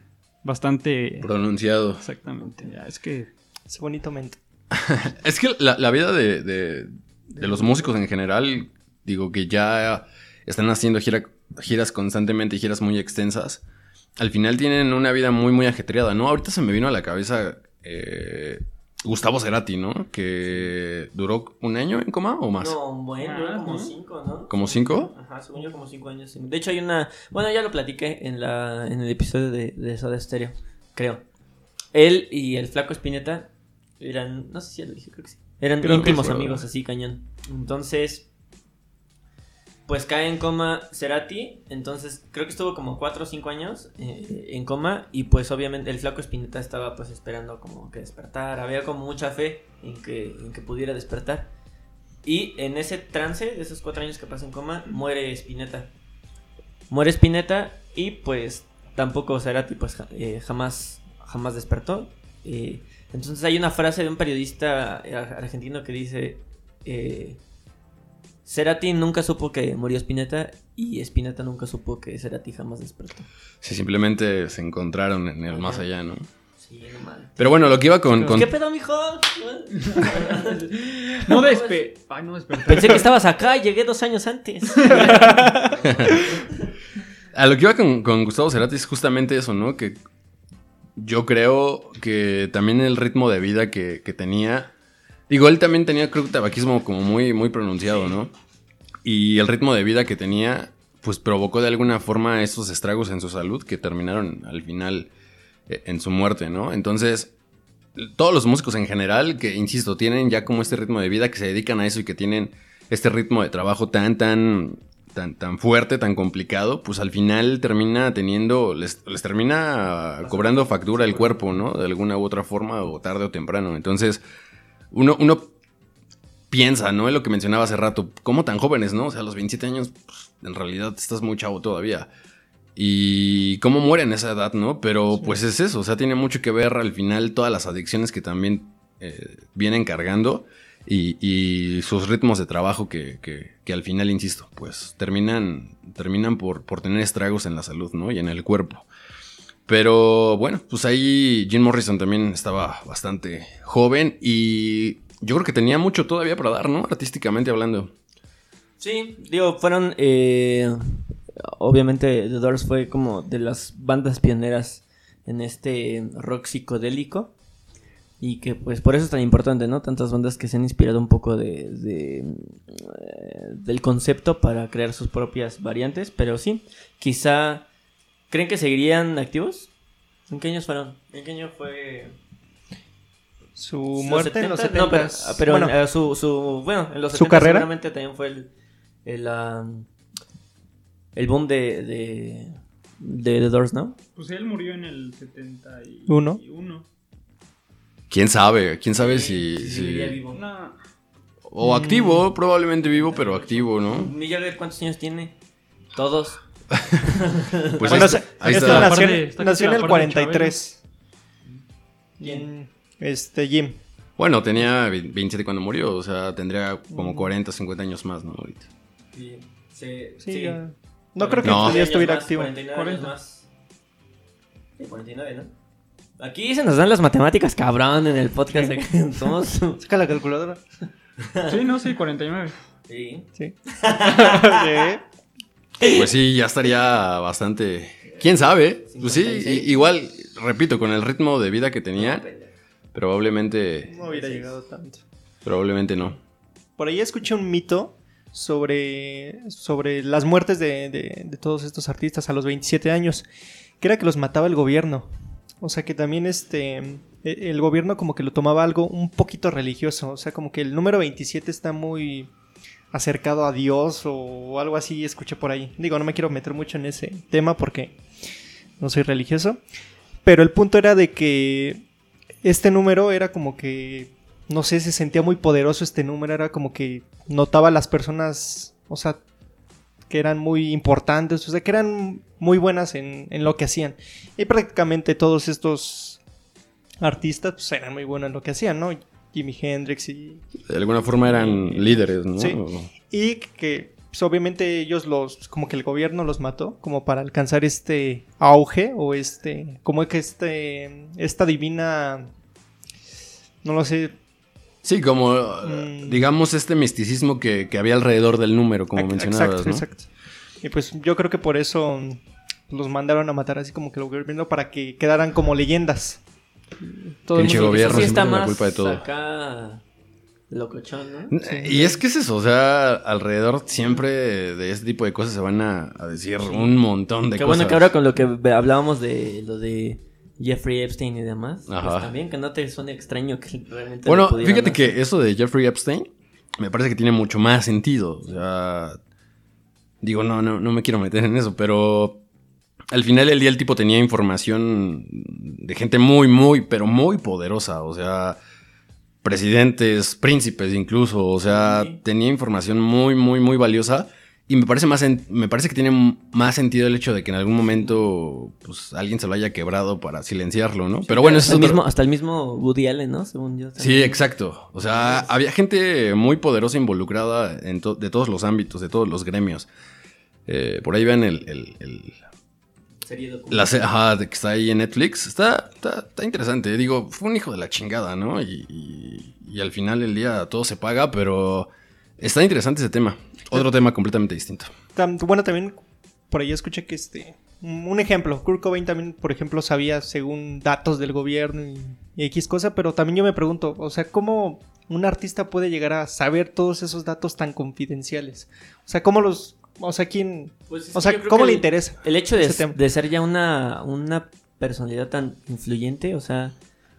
bastante... Pronunciado. Exactamente, ya, es que... Ese bonito mente. Es que la, la vida de, de- de los músicos en general, digo que ya están haciendo gira- giras constantemente y giras muy extensas. Al final tienen una vida muy, muy ajetreada, ¿no? Ahorita se me vino a la cabeza eh, Gustavo Cerati, ¿no? Que duró un año en coma o más. No, bueno, Ah, como ¿no? cinco, ¿no? ¿Como cinco? Ajá, según yo como cinco años. De hecho hay una... Bueno, ya lo platiqué en, la, en el episodio de, de Soda Stereo, creo. Él y el flaco Espineta eran... No sé si ya lo dije, creo que sí. Eran Creo íntimos fue, amigos, ¿verdad? así, cañón. Entonces... Pues cae en coma Cerati, entonces creo que estuvo como cuatro o cinco años eh, en coma y pues obviamente el flaco Espineta estaba pues esperando como que despertar, había como mucha fe en que, en que pudiera despertar. Y en ese trance, de esos cuatro años que pasa en coma, muere Spinetta. Muere Spinetta y pues tampoco Cerati pues eh, jamás, jamás despertó. Eh, entonces hay una frase de un periodista eh, argentino que dice... Cerati nunca supo que murió Spinetta y Spinetta nunca supo que Cerati jamás despertó. Sí, simplemente se encontraron en el más allá, ¿no? Sí, no mal. Pero bueno, lo que iba con... con- ¿Qué pedo, mijo? No despe... Ay, no desperté. Pensé que estabas acá, llegué dos años antes. A lo que iba con, con Gustavo Cerati es justamente eso, ¿no? Que yo creo que también el ritmo de vida que, que tenía. Digo, él también tenía, creo que tabaquismo como muy, muy pronunciado, ¿no? Y el ritmo de vida que tenía, pues provocó de alguna forma esos estragos en su salud que terminaron al final eh, en su muerte, ¿no? Entonces, todos los músicos en general, que insisto, tienen ya como este ritmo de vida, que se dedican a eso y que tienen este ritmo de trabajo tan, tan, tan, tan fuerte, tan complicado, pues al final termina teniendo, les, les termina cobrando factura el cuerpo, ¿no? De alguna u otra forma, o tarde o temprano. Entonces, uno, uno piensa, ¿no? En lo que mencionaba hace rato, ¿cómo tan jóvenes, no? O sea, a los 27 años, pues, en realidad estás muy chavo todavía. y cómo muere en esa edad, ¿no? Pero pues es eso, o sea, tiene mucho que ver al final todas las adicciones que también eh, vienen cargando y, y sus ritmos de trabajo que, que- que al final, insisto, pues terminan, terminan por, por tener estragos en la salud, ¿no? Y en el cuerpo. Pero bueno, pues ahí Jim Morrison también estaba bastante joven y yo creo que tenía mucho todavía para dar, ¿no? Artísticamente hablando. Sí, digo, fueron. eh, obviamente, The Doors fue como de las bandas pioneras en este rock psicodélico. Y que, pues, por eso es tan importante, ¿no? Tantas bandas que se han inspirado un poco de, de, eh, del concepto para crear sus propias variantes. Pero sí, quizá. ¿Creen que seguirían activos? ¿En qué años fueron? ¿En qué año fue? Su ¿Los muerte en los 70? 70. No, pero, pero bueno, eh, su, su. Bueno, en los ¿Su 70 carrera? seguramente también fue el. El, ah, el boom de, de. de The Doors, ¿no? Pues él murió en el 71. Uno. ¿Quién sabe? ¿Quién sabe si... Sí, si- seguiría vivo. No, O activo, probablemente vivo, pero activo, ¿no? Jagger, ¿cuántos años tiene? Todos. Pues bueno, está- ahí está. nació, nació en el la par de 43. ¿Quién? Este, Jim. Bueno, tenía 27 cuando murió, o sea, tendría como 40, 50 años más, ¿no? Ahorita. Sí, sí, Sí, sí. No creo que No. todavía estuviera más, activo. 49 años 40. más. Sí, 49, ¿no? Aquí se nos dan las matemáticas cabrón en el podcast. de que Somos. Saca la calculadora. sí, no, sí, 49. Sí. Sí. Sí. Pues sí, ya estaría bastante... ¿Quién sabe? Pues sí, 56. i- igual, repito, con el ritmo de vida que tenía, probablemente... No hubiera llegado tanto. Probablemente no. Por ahí escuché un mito sobre, sobre las muertes de, de- de todos estos artistas a los 27 años, que era que los mataba el gobierno. O sea que también este e- el gobierno como que lo tomaba algo un poquito religioso. O sea, como que el número 27 está muy acercado a Dios o algo así, escuché por ahí. Digo, no me quiero meter mucho en ese tema porque no soy religioso. Pero el punto era de que este número era como que, no sé, se sentía muy poderoso este número, era como que notaba a las personas, o sea, que eran muy importantes, o sea, que eran muy buenas en, en lo que hacían. Y prácticamente todos estos artistas pues, eran muy buenos en lo que hacían, ¿no? Jimi Hendrix y, De alguna forma eran líderes, ¿no? Sí. y que pues, obviamente ellos los, como que el gobierno los mató, como para alcanzar este auge o este, como que este, esta divina, no lo sé, Sí, como, Mm. digamos, este misticismo que, que había alrededor del número, como mencionabas, exacto, ¿no? exacto. Y pues yo creo que por eso los mandaron a matar así como que el gobierno para que quedaran como leyendas. Todo Pinche gobierno. sí está tiene la más culpa de todo. acá locochón, ¿no? Y es que es eso, o sea, alrededor siempre de este tipo de cosas se van a, a decir un montón de Qué cosas. bueno que ahora con lo que hablábamos de lo de Jeffrey Epstein y demás, pues también que no te suene extraño que realmente Bueno, fíjate hacer. que eso de Jeffrey Epstein me parece que tiene mucho más sentido. O sea, digo, no, no, no me quiero meter en eso, pero al final del día el tipo tenía información de gente muy, muy, pero muy poderosa. O sea, presidentes, príncipes incluso. O sea, Sí. tenía información muy, muy, muy valiosa. Y me parece más me parece que tiene más sentido el hecho de que en algún momento pues alguien se lo haya quebrado para silenciarlo, ¿no? Pero bueno, eso hasta, es el mismo, hasta el mismo Woody Allen, ¿no? Según yo. Sí, exacto. O sea, había gente muy poderosa involucrada en to- de todos los ámbitos, de todos los gremios. Eh, por ahí vean el, el- el- Serie documental. la se- ajá, de que está ahí en Netflix. Está, está, está interesante. Digo, fue un hijo de la chingada, ¿no? Y, y- y al final del día todo se paga, pero está interesante ese tema. Otro tema completamente distinto. Bueno, también por ahí escuché que este. Un ejemplo, Kurt Cobain también, por ejemplo, sabía según datos del gobierno y, y X cosa, pero también yo me pregunto, o sea, ¿cómo un artista puede llegar a saber todos esos datos tan confidenciales? O sea, ¿cómo los. O sea, ¿quién. Pues es O sea, ¿cómo le el- interesa? El hecho de, ser ya una, una personalidad tan influyente, o sea,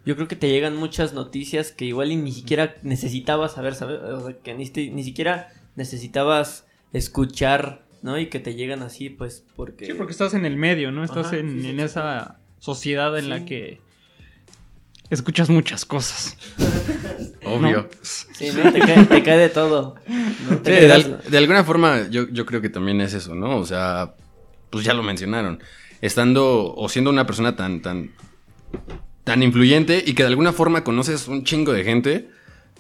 yo creo que te llegan muchas noticias que igual y ni siquiera necesitabas saber, saber o sea, que ni, ni siquiera necesitabas escuchar, ¿no? Y que te llegan así, pues, porque... Sí, porque estás en el medio, ¿no? Estás Ajá, en, sí, sí, en sí. esa sociedad en la que escuchas muchas cosas. Obvio. Sí, ¿no? te, cae, te cae de todo. ¿no? Sí, de, al- de alguna forma yo, yo creo que también es eso, ¿no? O sea, pues ya lo mencionaron. Estando o siendo una persona tan, tan, tan influyente y que de alguna forma conoces un chingo de gente,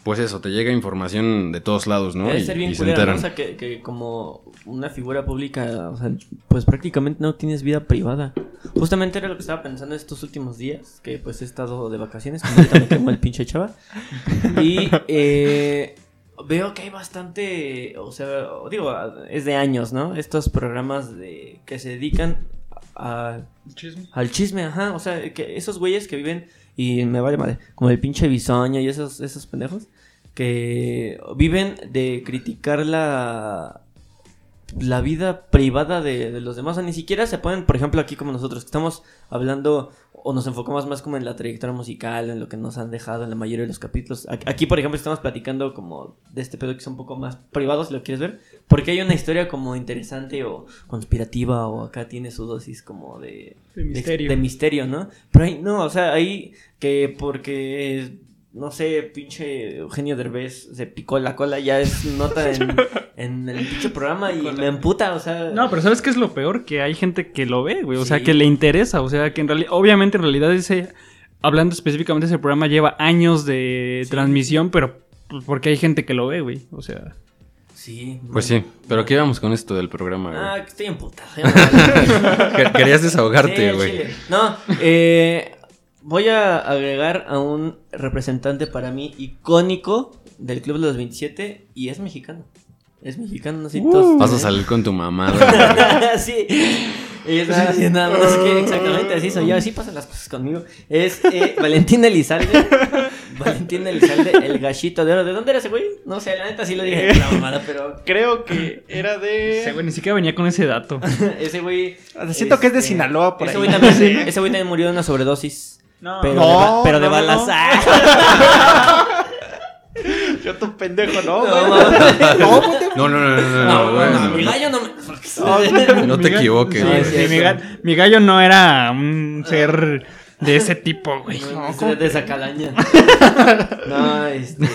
pues eso, te llega información de todos lados, ¿no? Debe Y, ser bien y se culera, ¿no? enteran. O sea, que, que como una figura pública, o sea, pues prácticamente no tienes vida privada. Justamente era lo que estaba pensando estos últimos días, que pues he estado de vacaciones, como me quemo el pinche chava. Y eh, veo que hay bastante, o sea, digo, es de años, ¿no? Estos programas de, que se dedican a, al chisme, ajá. O sea, que esos güeyes que viven, y me vale madre, como el pinche bisoño y esos, esos pendejos, que viven de criticar la la vida privada de, de los demás. O sea, ni siquiera se ponen, por ejemplo, aquí como nosotros, que estamos hablando o nos enfocamos más como en la trayectoria musical, en lo que nos han dejado en la mayoría de los capítulos. Aquí, por ejemplo, estamos platicando como de este pedo que es un poco más privado, si lo quieres ver, porque hay una historia como interesante o conspirativa o acá tiene su dosis como de... De misterio. De, misterio, ¿no? Pero ahí, no, o sea, ahí que porque... No sé, pinche Eugenio Derbez se picó la cola, ya es nota en, en el pinche programa y me emputa, o sea... No, pero ¿sabes qué es lo peor? Que hay gente que lo ve, güey. O sea, que le interesa. O sea, que en realidad, obviamente, en realidad ese, hablando específicamente de ese programa, lleva años de Sí. transmisión, pero pues, porque hay gente que lo ve, güey. O sea, Sí. Pues sí, pero ¿qué íbamos con esto del programa, güey? Ah, que estoy emputado. Querías desahogarte, güey. chile. No, eh, voy a agregar a un representante para mí icónico del Club de los 27 y es mexicano. Es mexicano, no sé todos- Vas a salir con tu mamada. sí. Y estaba haciendo nada más que exactamente así soy yo. Así pasan las cosas conmigo. Es eh, Valentín Elizalde. Valentín Elizalde, el gallito de oro. ¿De dónde era ese güey? No sé, la neta sí lo dije. La mamada, pero Creo que era ese de. güey ni siquiera venía con ese dato. ese güey. Siento que es de este, Sinaloa por ese ahí. Güey también, ese güey también murió de una sobredosis. No, Pero, No, de, ba- pero de no, balas. no. Yo tu pendejo, ¿no? No. No, No, no, no, no, no, No, no, no, no, mi gallo no me. No te equivoques, mi, cierto. ga- mi gallo no era un ser de ese tipo, güey. No, de- de esa calaña. No, este.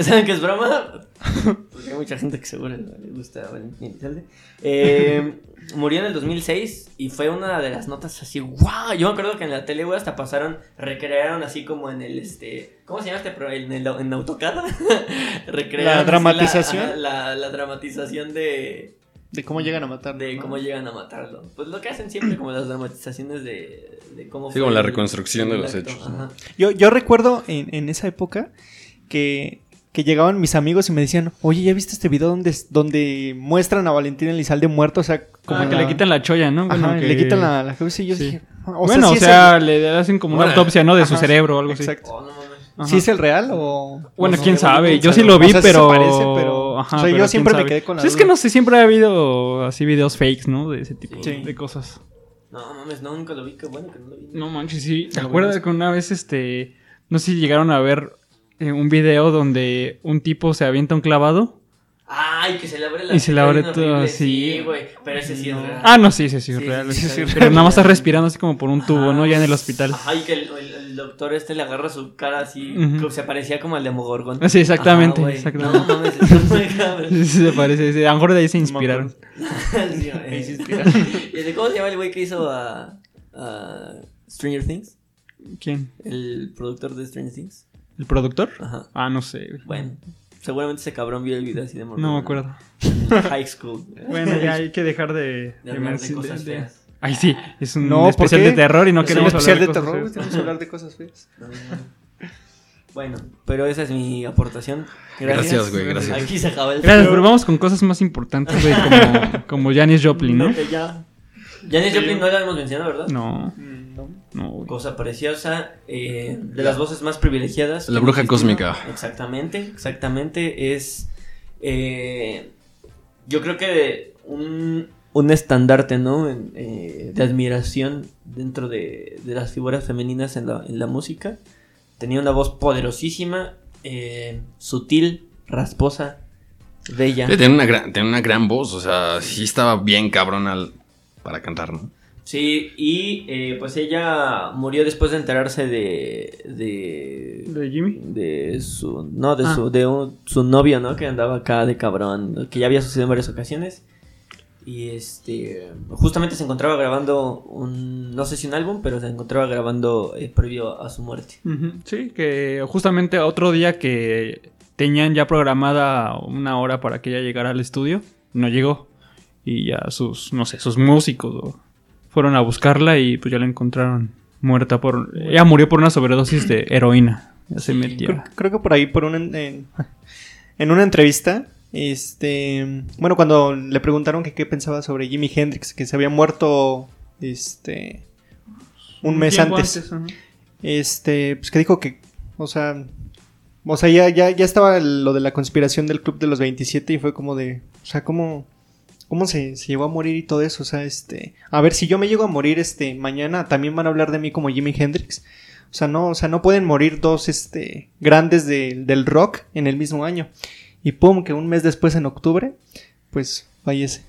¿Saben qué es broma? Porque hay mucha gente que seguro le gusta Valentín Elizalde. Eh, murió en el 2006 y fue una de las notas así, wow. Yo me acuerdo que en la tele, güey, hasta pasaron, recrearon así como en el, este, ¿cómo se llama este pro- En, el, en AutoCAD. recrearon La dramatización. ajá, La, la dramatización de, De cómo llegan a matar. de ¿no? cómo llegan a matarlo. Pues lo que hacen siempre, como las dramatizaciones de, de cómo Sí, fue como la el- reconstrucción de los acto. hechos. Ajá. Yo, yo recuerdo en, en esa época que, que llegaban mis amigos y me decían, oye, ¿ya viste este video donde, donde muestran a Valentín Elizalde muerto? O sea, como Como que la- le quitan la cholla, ¿no? Ajá, que- le quitan la, la cabeza y yo sí. dije, o bueno, sí o sea, el- le hacen como una autopsia, ¿no? De su cerebro o algo así. Exacto. Oh. Ajá. ¿Sí es el real o...? Bueno, No, quién sabe. Yo sí lo vi, O sea, sí se pero. parece, pero- Ajá, o sea, yo siempre me quedé con la Sí, es que no sé, siempre ha habido así videos fakes, ¿no? De ese tipo Sí. de cosas. No mames, no, nunca lo vi. Qué bueno que no lo vi. No manches, sí. ¿Te Lo acuerdas que una vez, este. No sé si llegaron a ver eh, un video donde un tipo se avienta un clavado? Ay, que se le abre la Y se le abre todo horrible. así. Sí, güey. Pero ese sí es real. Ah, no, sí, sí, sí, Sí, es real. sí, sí, sí, sí, sí. sí. Pero nada más estás respirando así como por un tubo, Ajá. ¿no? Ya en el hospital. Ajá, y que el, el- el doctor este le agarra su cara así. Se parecía como al Demogorgon. Sí, exactamente, Ajá, güey. exactamente. No mames, está cabrón. Sí, sí, se parece. sí. A lo mejor de ahí se inspiraron. Sí, güey. Ahí se inspiraron. ¿Y de cómo se llama el güey que hizo a, a Stranger Things? ¿Quién? El productor de Stranger Things. ¿El productor? Ajá. Ah, no sé. güey. Bueno, seguramente ese cabrón vio el video así de morro. No me acuerdo. High school. Bueno, ya hay que dejar de... De hablar de de- cosas de- feas. Ay, sí, es un No, ¿por especial qué? de terror y no Es un queremos especial de hablar terror, feas. tenemos que hablar de cosas feas. No, no, no. Bueno, pero esa es mi aportación. Gracias, güey, gracias. Aquí se acaba el Gracias, pero vamos con cosas más importantes, güey, como, como Janis Joplin, ¿no? Que ya. Janis Joplin no la hemos mencionado, ¿verdad? No, Mm, no. Cosa preciosa, eh, de las voces más privilegiadas. La bruja cósmica. Exactamente, exactamente. Es. eh, yo creo que un, un estandarte, ¿no? En, eh, de admiración dentro de, de las figuras femeninas en la, en la música. Tenía una voz poderosísima, eh, sutil, rasposa, bella. Sí, tiene una gran, tiene una gran voz, o sea, sí estaba bien cabrón al, para cantar, ¿no? Sí, y eh, pues ella murió después de enterarse de. de. ¿De Jimmy? de su. No, de Ah. su. de un- su novio, ¿no? Que andaba acá de cabrón. Que ya había sucedido en varias ocasiones. Y este, justamente se encontraba grabando un, no sé si un álbum, pero se encontraba grabando eh, previo a su muerte. Sí, que justamente otro día que tenían ya programada una hora para que ella llegara al estudio, no llegó. Y ya sus, no sé, sus músicos o- fueron a buscarla y pues ya la encontraron muerta por... Ella murió por una sobredosis de heroína. Ya se metía. Creo, creo que por ahí, por un, en, en una entrevista, este, bueno, cuando le preguntaron que qué pensaba sobre Jimi Hendrix, que se había muerto, este, un mes antes, este, pues que dijo que, o sea, o sea, ya, ya, ya estaba lo de la conspiración del Club de los 27 y fue como de, o sea, cómo, cómo se, se llegó a morir y todo eso, o sea, este, a ver, si yo me llego a morir, este, mañana, también van a hablar de mí como Jimi Hendrix. O sea, no, o sea, no pueden morir dos este, grandes de- del rock en el mismo año. Y pum, que un mes después, en octubre, pues fallece.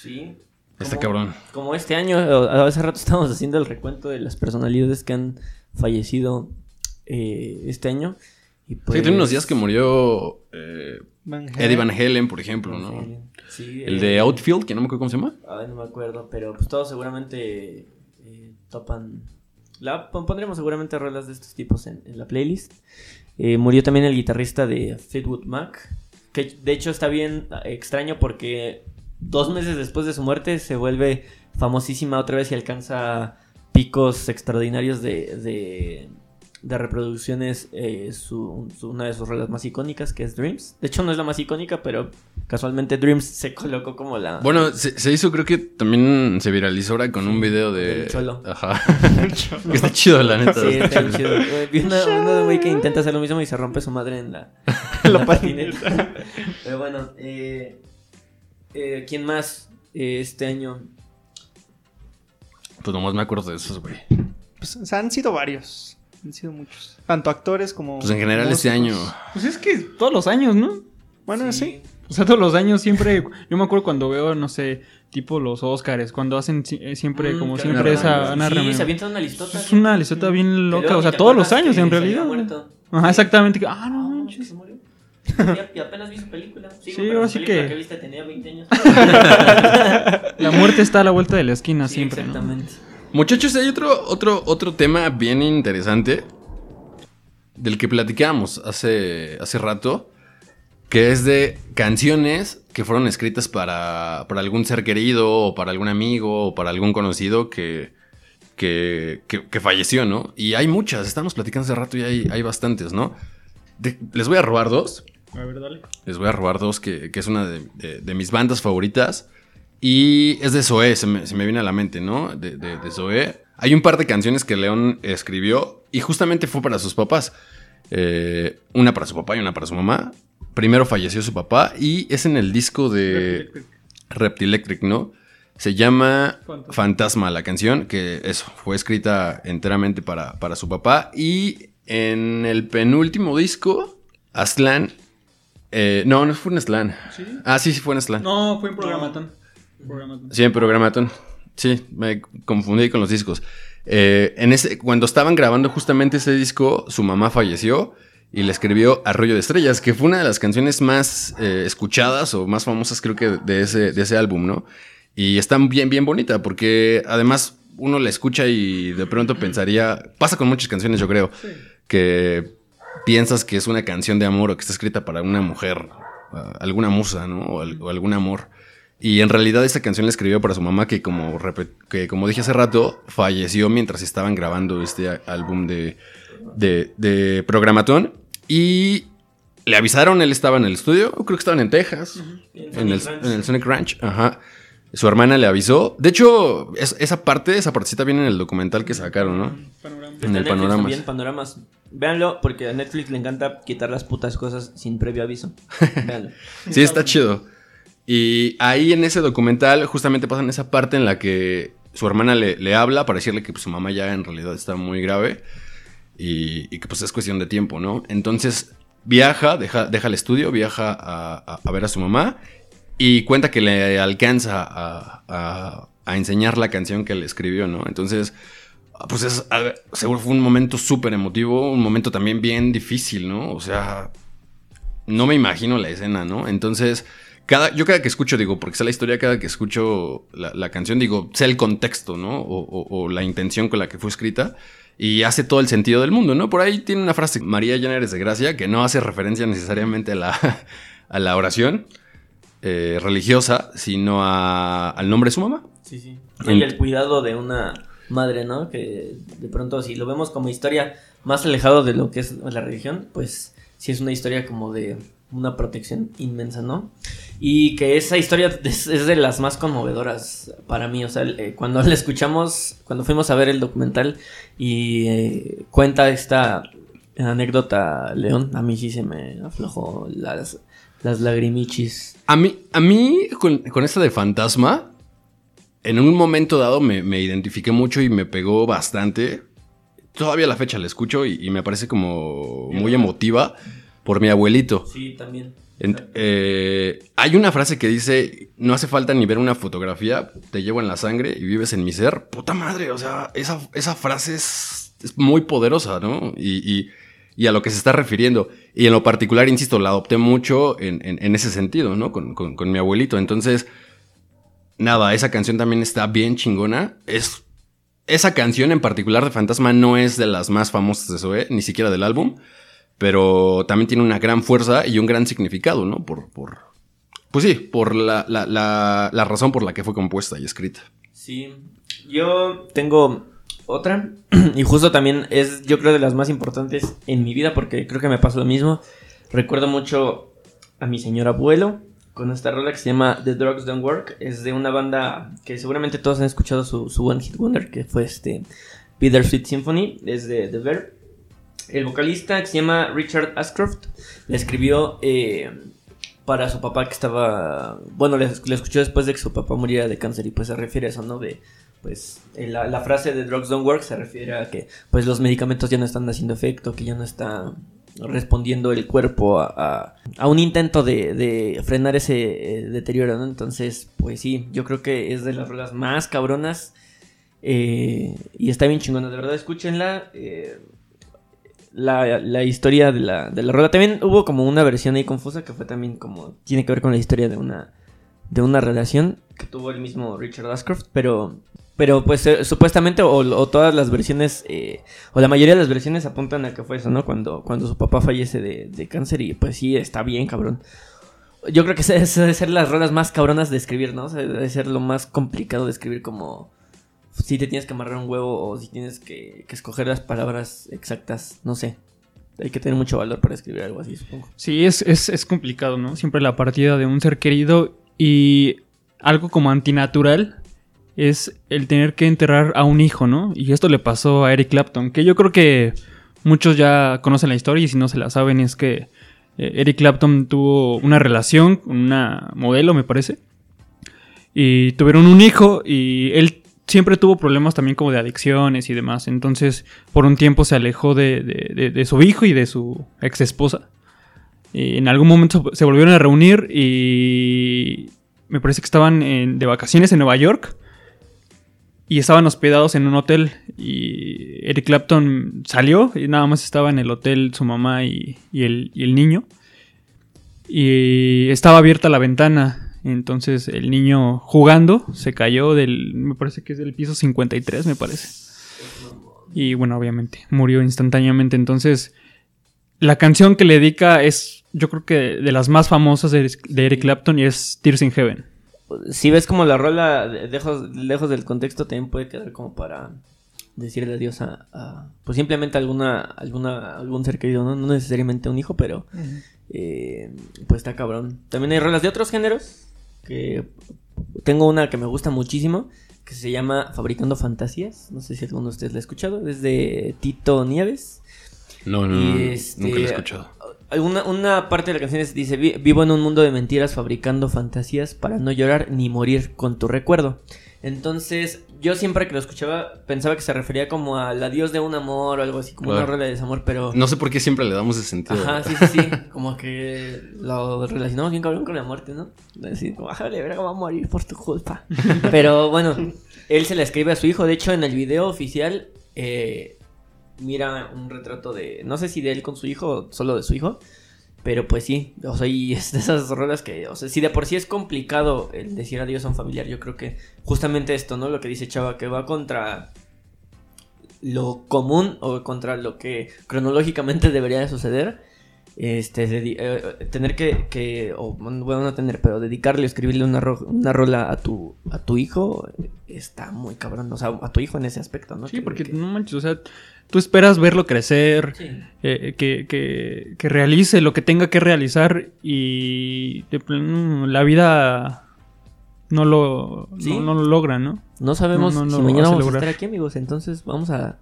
Sí. Está Como- cabrón. Como este año, hace rato estábamos haciendo el recuento de las personalidades que han fallecido eh, este año. Y pues, Sí, tiene unos días que murió eh, Van Eddie. Van Halen, por ejemplo, ¿no? Sí, El eh, de Outfield, que no me acuerdo cómo se llama. Ay, no me acuerdo, pero pues todos seguramente eh, topan. La, pon- pondremos seguramente rolas de estos tipos en, en la playlist. Murió también el guitarrista de Fleetwood Mac, que de hecho está bien extraño porque dos meses después de su muerte se vuelve famosísima otra vez y alcanza picos extraordinarios de, de, de reproducciones. eh, su- su- una de sus rolas más icónicas, que es Dreams. De hecho, no es la más icónica, pero casualmente Dreams se colocó como la. Bueno, se, se hizo, creo que también se viralizó ahora con un video de. del Cholo. Ajá. que está chido, la neta. Sí, está chido. Eh, Vi una, uno de güey que intenta hacer lo mismo y se rompe su madre en la, La la patineta. Pero bueno, eh, eh, ¿quién más eh, este año? Pues nomás me acuerdo de esos, güey. Pues, o sea, han sido varios. Han sido muchos. Tanto actores como. Pues en general este año. músicos. Pues es que todos los años, ¿no? Bueno, sí. O sea, todos los años siempre. Yo me acuerdo cuando veo, no sé, tipo los Oscars, cuando hacen si- eh, siempre, Mm, como siempre, esa. Una Sí, se avientan una listota. Es una listota bien loca, o sea, todos los años en realidad. Ajá, exactamente. Ah, no, manches. que se murió. Y- apenas vi su película. Sí, Sí, ahora la sí que- que viste tenía 20 años. La muerte está a la vuelta de la esquina Sí, siempre, ¿no? Muchachos, hay otro, otro, otro tema bien interesante del que platicábamos hace, hace rato, que es de canciones que fueron escritas para, para algún ser querido o para algún amigo o para algún conocido que, que, que- que falleció, ¿no? Y hay muchas, estamos platicando hace rato y hay, hay bastantes, ¿no? De- les voy a robar dos. A ver, dale. Les voy a robar dos, que, que es una de, de- de mis bandas favoritas. Y es de Zoé, se me, se me viene a la mente, ¿no? De, de, de Zoé. Hay un par de canciones que León escribió y justamente fue para sus papás. Eh, una para su papá y una para su mamá. Primero falleció su papá y es en el disco de Reptilectric, ¿no? Se llama Fantasma. Fantasma la canción, que eso, fue escrita enteramente para, para su papá. Y en el penúltimo disco, Aslan... eh, no, no fue en Aslan. Ah, sí, sí fue en Aslan. No, fue en Programatón. Programatón. Sí, en Programatón. Sí, me confundí con los discos. Eh, en ese, cuando estaban grabando justamente ese disco, su mamá falleció y le escribió Arroyo de Estrellas, que fue una de las canciones más eh, escuchadas o más famosas, creo que, de ese, de ese álbum, ¿no? Y está bien, bien bonita, porque además uno la escucha y de pronto pensaría, pasa con muchas canciones, yo creo, que piensas que es una canción de amor o que está escrita para una mujer, ah, alguna musa, ¿no? O algún amor. Y en realidad esta canción la escribió para su mamá que como, que como dije hace rato, falleció mientras estaban grabando este álbum de, de, de Programatón. Y le avisaron, él estaba en el estudio, creo que estaban en Texas, en, el, en el Sonic Ranch. Ajá. Su hermana le avisó. De hecho, es- esa parte, esa partecita viene en el documental que sacaron, ¿no? Panorama. En el Netflix panorama. también, panoramas. Véanlo, porque a Netflix le encanta quitar las putas cosas sin previo aviso. Véanlo. Sí, está chido. Y ahí en ese documental justamente pasan esa parte en la que su hermana le, le habla para decirle que pues, su mamá ya en realidad está muy grave y, y que pues es cuestión de tiempo, ¿no? Entonces viaja, deja, deja el estudio, viaja a, a- ver a su mamá y cuenta que le alcanza a, a- enseñar la canción que le escribió, ¿no? Entonces, pues es, seguro fue un momento súper emotivo, un momento también bien difícil, ¿no? O sea, no me imagino la escena, ¿no? Entonces, cada, yo cada que escucho, digo, porque sé la historia, cada que escucho la, la canción, digo, sé el contexto, ¿no? O, o- o la intención con la que fue escrita. Y hace todo el sentido del mundo, ¿no? Por ahí tiene una frase, María llena eres de gracia, que no hace referencia necesariamente a la, a la oración eh, religiosa, sino a- al nombre de su mamá. Sí, sí. Y el cuidado de una madre, ¿no? Que de pronto, si lo vemos como historia más alejado de lo que es la religión, pues sí es una historia como de una protección inmensa, ¿no? Y que esa historia es, es de las más conmovedoras para mí. O sea, eh, cuando la escuchamos, cuando fuimos a ver el documental y eh, cuenta esta anécdota, León, a mí sí se me aflojó las, las lagrimichis. A mí, a mí con, con esta de fantasma, en un momento dado me, me identifiqué mucho y me pegó bastante. Todavía a la fecha la escucho y, y me parece como muy emotiva por mi abuelito. Sí, también. Eh, hay una frase que dice, no hace falta ni ver una fotografía, te llevo en la sangre y vives en mi ser. Puta madre, o sea, esa, esa frase es, es muy poderosa, ¿no? Y, y- a lo que se está refiriendo. Y en lo particular, insisto, la adopté mucho en, en- ese sentido, ¿no? Con, con- mi abuelito. Entonces, nada, esa canción también está bien chingona. Es, esa canción en particular de Fantasma no es de las más famosas de Zoé, ni siquiera del álbum pero también tiene una gran fuerza y un gran significado, ¿no? Por, por pues sí, por la, la, la, razón por la que fue compuesta y escrita. Sí, yo tengo otra y justo también es yo creo de las más importantes en mi vida porque creo que me pasó lo mismo. Recuerdo mucho a mi señor abuelo con esta rola que se llama The Drugs Don't Work. Es de una banda que seguramente todos han escuchado su, su One Hit Wonder que fue este Bittersweet Symphony. Es de The Verb. El vocalista que se llama Richard Ashcroft le escribió eh, para su papá que estaba. Bueno, le, escuchó después de que su papá muriera de cáncer y pues se refiere a eso, ¿no? De. Pues la, la frase de drugs don't work se refiere a que pues los medicamentos ya no están haciendo efecto, que ya no está respondiendo el cuerpo a, a- a un intento de, de frenar ese eh, deterioro, ¿no? Entonces, pues sí, yo creo que es de las rolas más cabronas eh, y está bien chingona, de verdad, escúchenla. eh, la, la historia de la, de la rola. También hubo como una versión ahí confusa que fue también como. Tiene que ver con la historia de una. De una relación que tuvo el mismo Richard Ashcroft. Pero. Pero pues eh, supuestamente. O, o todas las versiones. eh, o la mayoría de las versiones apuntan a que fue eso, ¿no? Cuando, cuando su papá fallece de, de cáncer. Y pues sí, está bien, cabrón. Yo creo que esa debe ser las rolas más cabronas de escribir, ¿no? O sea, debe ser lo más complicado de escribir como si te tienes que amarrar un huevo o si tienes que, escoger las palabras exactas, no sé. Hay que tener mucho valor para escribir algo así, supongo. Sí, es, es, es complicado, ¿no? Siempre la partida de un ser querido y algo como antinatural es el tener que enterrar a un hijo, ¿no? Y esto le pasó a Eric Clapton, que yo creo que muchos ya conocen la historia y si no se la saben es que eh, Eric Clapton tuvo una relación con una modelo, me parece. Y tuvieron un hijo y él siempre tuvo problemas también como de adicciones y demás. Entonces, por un tiempo se alejó de, su hijo y de su ex esposa. Y en algún momento se volvieron a reunir y me parece que estaban de vacaciones en Nueva York. Y estaban hospedados en un hotel. Y Eric Clapton salió y nada más estaba en el hotel su mamá y el niño. Y estaba abierta la ventana. Entonces el niño jugando se cayó del, me parece que es del piso 53, me parece. Y bueno, obviamente murió instantáneamente. Entonces la canción que le dedica es, yo creo que de las más famosas de, Eric Clapton y es Tears in Heaven. Si ves como la rola lejos, lejos del contexto también puede quedar como para decirle adiós a, a, pues simplemente alguna, alguna, algún ser querido, ¿no? No necesariamente un hijo, pero eh, pues está cabrón. También hay rolas de otros géneros, que tengo una que me gusta muchísimo, que se llama Fabricando Fantasías, no sé si alguno de ustedes la ha escuchado, es de Tito Nieves. No, no, este- nunca lo he escuchado. Una, una parte de la canción es- dice, "Vi- vivo en un mundo de mentiras fabricando fantasías para no llorar ni morir con tu recuerdo. Entonces, yo siempre que lo escuchaba pensaba que se refería como al adiós de un amor o algo así, como una Claro. rola de desamor, pero... No sé por qué siempre le damos ese sentido. Ajá, sí, sí, sí. Como que lo relacionamos bien cabrón con la muerte, ¿no? Decir, como, "Ájale, verga, va a morir por tu culpa. Pero bueno, él se la escribe a su hijo. De hecho, en el video oficial, eh, mira un retrato de, no sé si de él con su hijo o solo de su hijo. Pero pues sí, o sea, y es de esas rolas que, o sea, si de por sí es complicado el decir adiós a un familiar, yo creo que justamente esto, ¿no? Lo que dice Chava, que va contra lo común o contra lo que cronológicamente debería de suceder. Este, dedi- eh, tener que, que, o bueno, no tener, pero dedicarle, escribirle una, ro- una rola a tu, a tu hijo, eh, está muy cabrón, o sea, a tu hijo en ese aspecto, ¿no? Sí, Que- porque que- no manches, o sea, tú esperas verlo crecer, Sí. eh, que, que, que realice lo que tenga que realizar y de la vida no lo, Sí. no, no lo logra, ¿no? No sabemos No, no si mañana vamos a lograr. estar aquí, amigos. Entonces vamos a.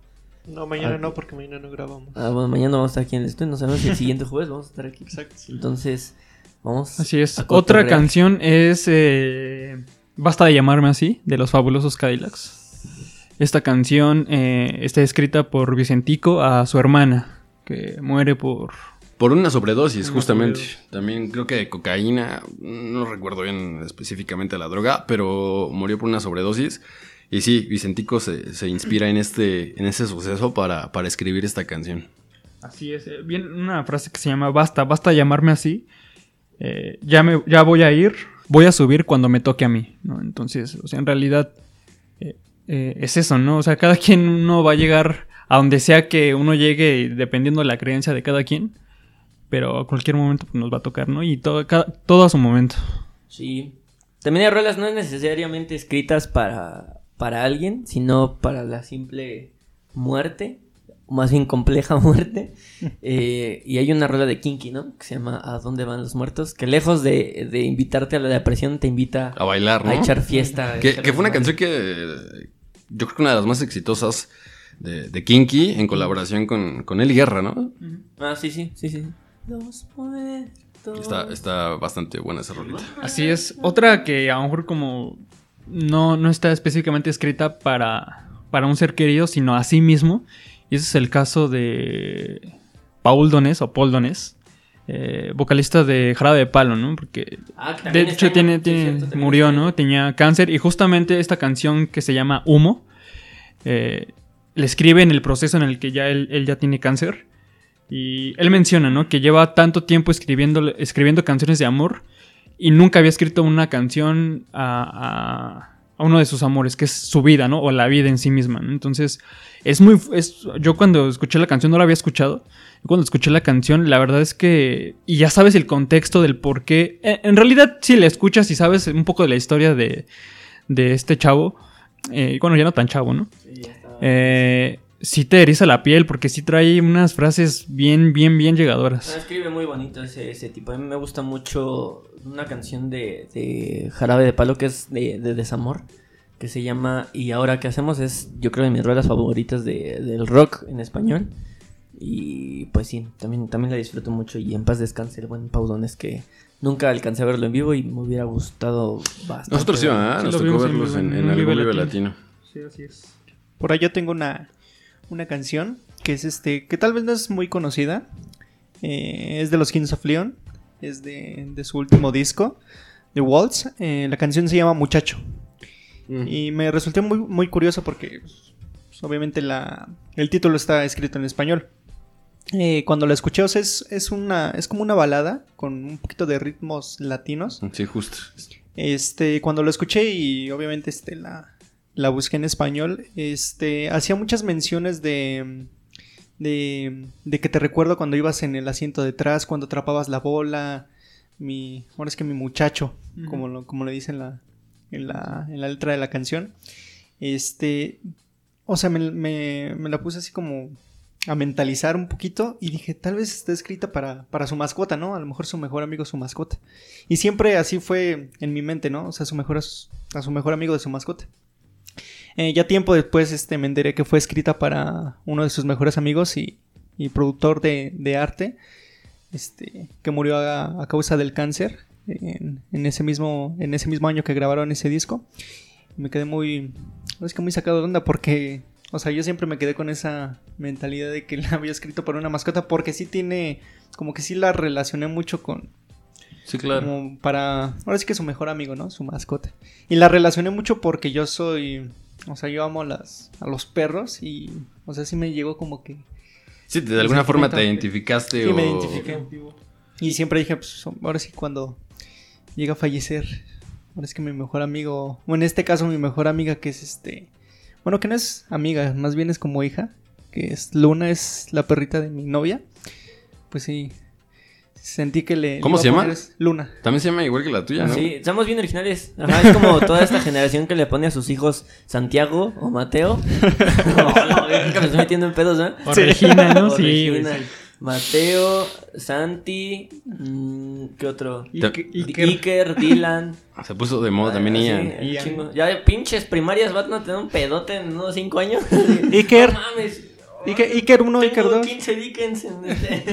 No, mañana no, porque mañana no grabamos. ah, bueno, mañana vamos a estar aquí en el estudio. No sabemos si el siguiente jueves vamos a estar aquí. Exacto. Entonces, vamos. Así es. a Otra canción es eh, Basta de llamarme así, de los fabulosos Cadillacs. Esta canción eh, está escrita por Vicentico a su hermana, que muere por... Por una sobredosis, Una justamente. sobredosis. También creo que de cocaína, no recuerdo bien específicamente la droga, pero murió por una sobredosis. Y sí, Vicentico se, se inspira en este, en ese suceso para, para escribir esta canción. Así es. eh, Bien, una frase que se llama Basta, basta llamarme así. eh, ya, me, ya voy a ir, voy a subir cuando me toque a mí, ¿no? Entonces, o sea, en realidad eh, eh, es eso, ¿no? O sea, cada quien uno va a llegar a donde sea que uno llegue, dependiendo de la creencia de cada quien. Pero a cualquier momento pues, nos va a tocar, ¿no? Y todo, cada- todo a su momento. Sí. También hay rolas no necesariamente escritas para, para alguien, sino para la simple muerte. O más bien compleja muerte. Eh, y hay una rola de Kinky, ¿no? Que se llama ¿A dónde van los muertos? Que lejos de, de invitarte a la depresión, te invita A bailar, ¿no? a echar fiesta. Que, fue una canción que yo creo que una de las más exitosas de, de Kinky en colaboración con, con Eli Guerra, ¿no? Ah, sí, sí, sí, sí. Los muertos. Está, está bastante buena esa rolita. Así es. Otra que a lo mejor como no, no está específicamente escrita para, para un ser querido, sino a sí mismo. Y ese es el caso de Paul Donés o Paul Donés, eh, vocalista de Jarabe de Palo, ¿no? Porque Ah, de hecho tiene, sí, tiene- cierto, murió, está- ¿no? Tenía cáncer y justamente esta canción que se llama Humo, eh, le escribe en el proceso en el que ya él, él ya tiene cáncer. Y él menciona, ¿no? Que lleva tanto tiempo escribiendo, escribiendo canciones de amor y nunca había escrito una canción a, a- a uno de sus amores, que es su vida, ¿no? O la vida en sí misma, ¿no? Entonces, es muy... Es, yo cuando escuché la canción no la había escuchado. Cuando escuché la canción, la verdad es que... Y ya sabes el contexto del por qué... En, en realidad, si la escuchas y sabes un poco de la historia de, de este chavo, eh, bueno, ya no tan chavo, ¿no? Sí, ya está. Eh, sí te eriza la piel porque sí trae unas frases bien, bien, bien No, llegadoras. escribe muy bonito ese, ese tipo. A mí me gusta mucho una canción de, de Jarabe de Palo que es de, de desamor. Que se llama Y ahora qué hacemos. Es yo creo de mis rolas favoritas de- del rock en español. Y pues sí, también, también la disfruto mucho. Y en paz descanse el buen Paudones que nunca alcancé a verlo en vivo y me hubiera gustado bastante. Nosotros sí. ¿verdad? Sí, Nos tocó en verlos en, en en un algún Vive Vive Latino. Latino. Sí, así es. Por ahí yo tengo una, una canción que es este, que tal vez no es muy conocida. Eh, es de los Kings of Leon. Es de, de su último disco, The Waltz. Eh, la canción se llama Muchacho. Mm. Y me resultó muy, muy curioso porque pues, obviamente la, el título está escrito en español. Eh, cuando la escuché, o sea, es, es, una, es como una balada con un poquito de ritmos latinos. Sí, justo. Este, cuando lo escuché y obviamente este, la, la busqué en español, este, hacía muchas menciones de, de, de que te recuerdo cuando ibas en el asiento detrás, cuando atrapabas la bola, mi, ahora es que mi muchacho, como, lo, como le dicen la, en, la, en la letra de la canción. Este, o sea, me, me, me la puse así como a mentalizar un poquito y dije, tal vez está escrita para, para su mascota, ¿no? A lo mejor su mejor amigo su mascota. Y siempre así fue en mi mente, ¿no? O sea, su mejor, a su mejor amigo de su mascota. Eh, ya tiempo después este, me enteré que fue escrita para uno de sus mejores amigos y, y productor de, de arte, este, que murió a, causa del cáncer en, en ese mismo, en ese mismo año que grabaron ese disco. Me quedé muy, es que muy sacado de onda porque, o sea, yo siempre me quedé con esa mentalidad de que la había escrito para una mascota porque sí tiene, como que sí la relacioné mucho con, Sí, claro. como para. Ahora sí que su mejor amigo, ¿no? Su mascota. Y la relacioné mucho porque yo soy. O sea, yo amo a, las, a los perros y. O sea, sí me llegó como que. Sí, de alguna forma te identificaste Sí, o... me identifiqué. Y siempre dije, pues ahora sí cuando llega a fallecer, ahora es que mi mejor amigo, bueno, en este caso mi mejor amiga que es este, bueno, que no es amiga, más bien es como hija, que es Luna, es la perrita de mi novia, pues sí, sentí que le... ¿Cómo le se llama? es Luna. También se llama igual que la tuya, ¿no? Sí, somos bien originales. Ajá, es como toda esta generación que le pone a sus hijos Santiago o Mateo. No, no, creo que me estoy metiendo en pedos, ¿eh? O Regina, ¿no? O Sí, Regina. sí. Mateo, Santi, mm, ¿qué otro? Iker- Iker, Iker. Dylan. Se puso de moda también Ah, sí, Ian. chingo. Ya pinches primarias van a tener un pedote en unos 5 años. Iker. No mames. Iker, Iker 1, Iker Tengo 2. 15 Dickens en este.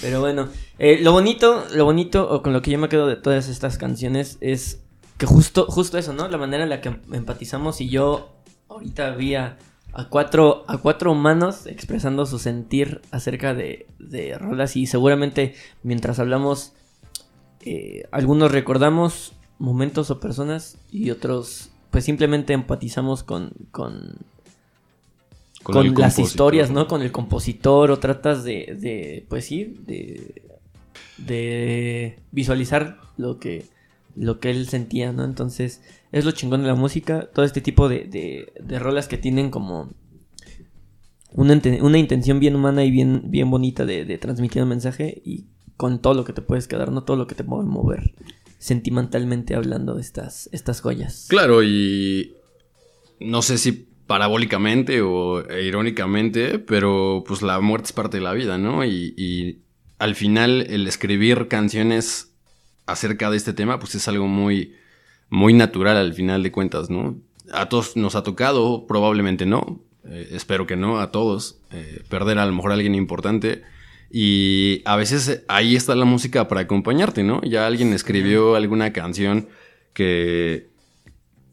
Pero bueno, eh, lo bonito, lo bonito, o con lo que yo me quedo de todas estas canciones, es que justo, justo eso, ¿no? La manera en la que empatizamos y yo ahorita vi a, a cuatro, a cuatro humanos expresando su sentir acerca de, de rolas y seguramente mientras hablamos, eh, algunos recordamos momentos o personas y otros pues simplemente empatizamos con, con, con, las historias, ¿no? Con el compositor o tratas de, de pues sí, de, de visualizar lo que, lo que él sentía, ¿no? Entonces, es lo chingón de la música, todo este tipo de, de, de rolas que tienen como una, una intención bien humana y bien, bien bonita de, de transmitir un mensaje y con todo lo que te puedes quedar, no todo lo que te puede mover sentimentalmente hablando estas, estas joyas. Claro, y no sé si parabólicamente o e irónicamente, pero pues la muerte es parte de la vida, ¿no? Y, y al final el escribir canciones acerca de este tema, pues es algo muy, muy natural al final de cuentas, ¿no? A todos nos ha tocado, probablemente no, eh, espero que no, a todos, eh, perder a lo mejor a alguien importante. Y a veces ahí está la música para acompañarte, ¿no? Ya alguien escribió alguna canción que,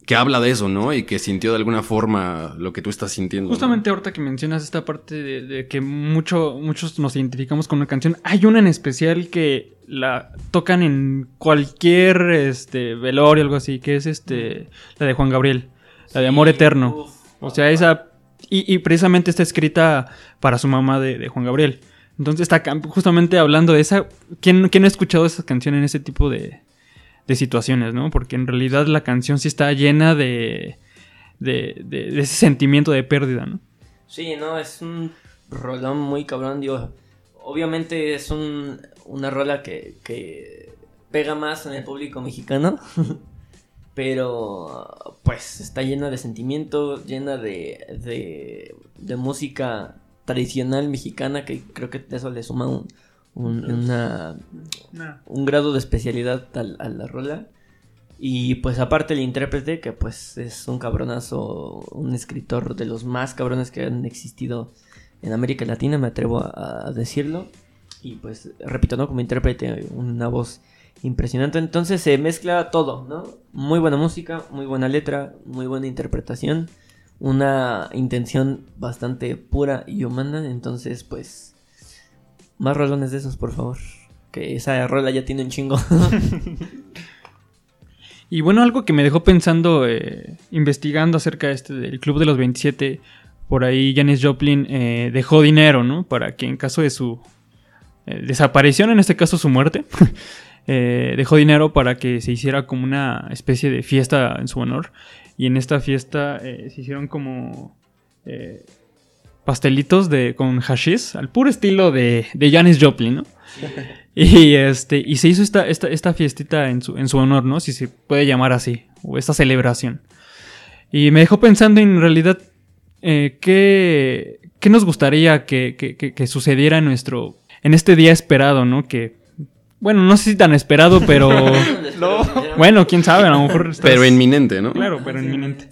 que habla de eso, ¿no? Y que sintió de alguna forma lo que tú estás sintiendo. ¿no? Justamente ahorita que mencionas esta parte de, de que mucho, muchos nos identificamos con una canción, hay una en especial que la tocan en cualquier este velorio o algo así, que es este la de Juan Gabriel, la de Amor Sí, Eterno. uf, O sea, esa y, y precisamente está escrita para su mamá de, de Juan Gabriel. Entonces está justamente hablando de esa. ¿Quién, quién no ha escuchado esa canción en ese tipo de, de situaciones, no? Porque en realidad la canción sí está llena de, de, de- ese sentimiento de pérdida, ¿no? Sí, no, es un rolón muy cabrón, digo. Obviamente es un, una rola que, que pega más en el público mexicano. Pero pues está llena de sentimiento, llena de, de, de música tradicional mexicana que creo que eso le suma un, un, una, un grado de especialidad al- a, la rola. Y pues aparte el intérprete, que pues es un cabronazo, un escritor de los más cabrones que han existido en América Latina, me atrevo a, a decirlo. Y pues, repito, ¿no? Como intérprete, una voz impresionante. Entonces se mezcla todo, ¿no? Muy buena música, muy buena letra, muy buena interpretación, una intención bastante pura y humana. Entonces, pues, más rolones de esos, por favor. Que esa rola ya tiene un chingo. Y bueno, algo que me dejó pensando, eh, investigando acerca este, del Club de los 27, por ahí Janis Joplin eh, dejó dinero, ¿no? Para que en caso de su eh, desaparición, en este caso su muerte, eh, dejó dinero para que se hiciera como una especie de fiesta en su honor. Y en esta fiesta se hicieron como pastelitos de, con hashish, al puro estilo de, de Janis Joplin, ¿no? Y este, y se hizo esta, esta, esta fiestita en su, en su honor, ¿no? Si se puede llamar así. O esta celebración. Y me dejó pensando en realidad eh, qué, qué nos gustaría que, que- que- que sucediera en nuestro. en este día esperado, ¿no? Que. Bueno, no sé si tan esperado, pero. No. bueno, quién sabe, a lo mejor. estás- Pero inminente, ¿no? Claro, pero inminente.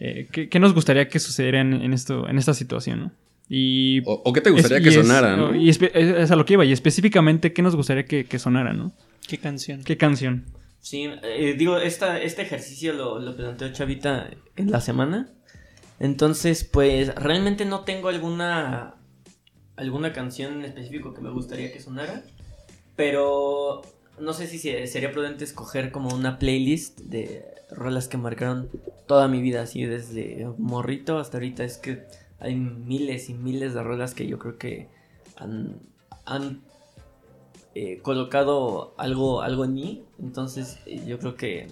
Eh, ¿qué, qué nos gustaría que sucediera en, en esto, en esta situación, no? Y O, o qué te gustaría es- que y es- sonara, ¿no? Y espe- es, es a lo que iba. Y específicamente, ¿qué nos gustaría que, que sonara, no? ¿Qué canción? ¿Qué canción? Sí, eh, digo, esta, este ejercicio lo, lo planteó Chavita en la semana. Entonces, pues, realmente no tengo alguna alguna canción en específico que me gustaría que sonara. Pero no sé si se- sería prudente escoger como una playlist de rolas que marcaron toda mi vida, así desde morrito hasta ahorita. Es que hay miles y miles de rolas que yo creo que han, eh, colocado algo, algo en mí. Entonces, eh, yo creo que,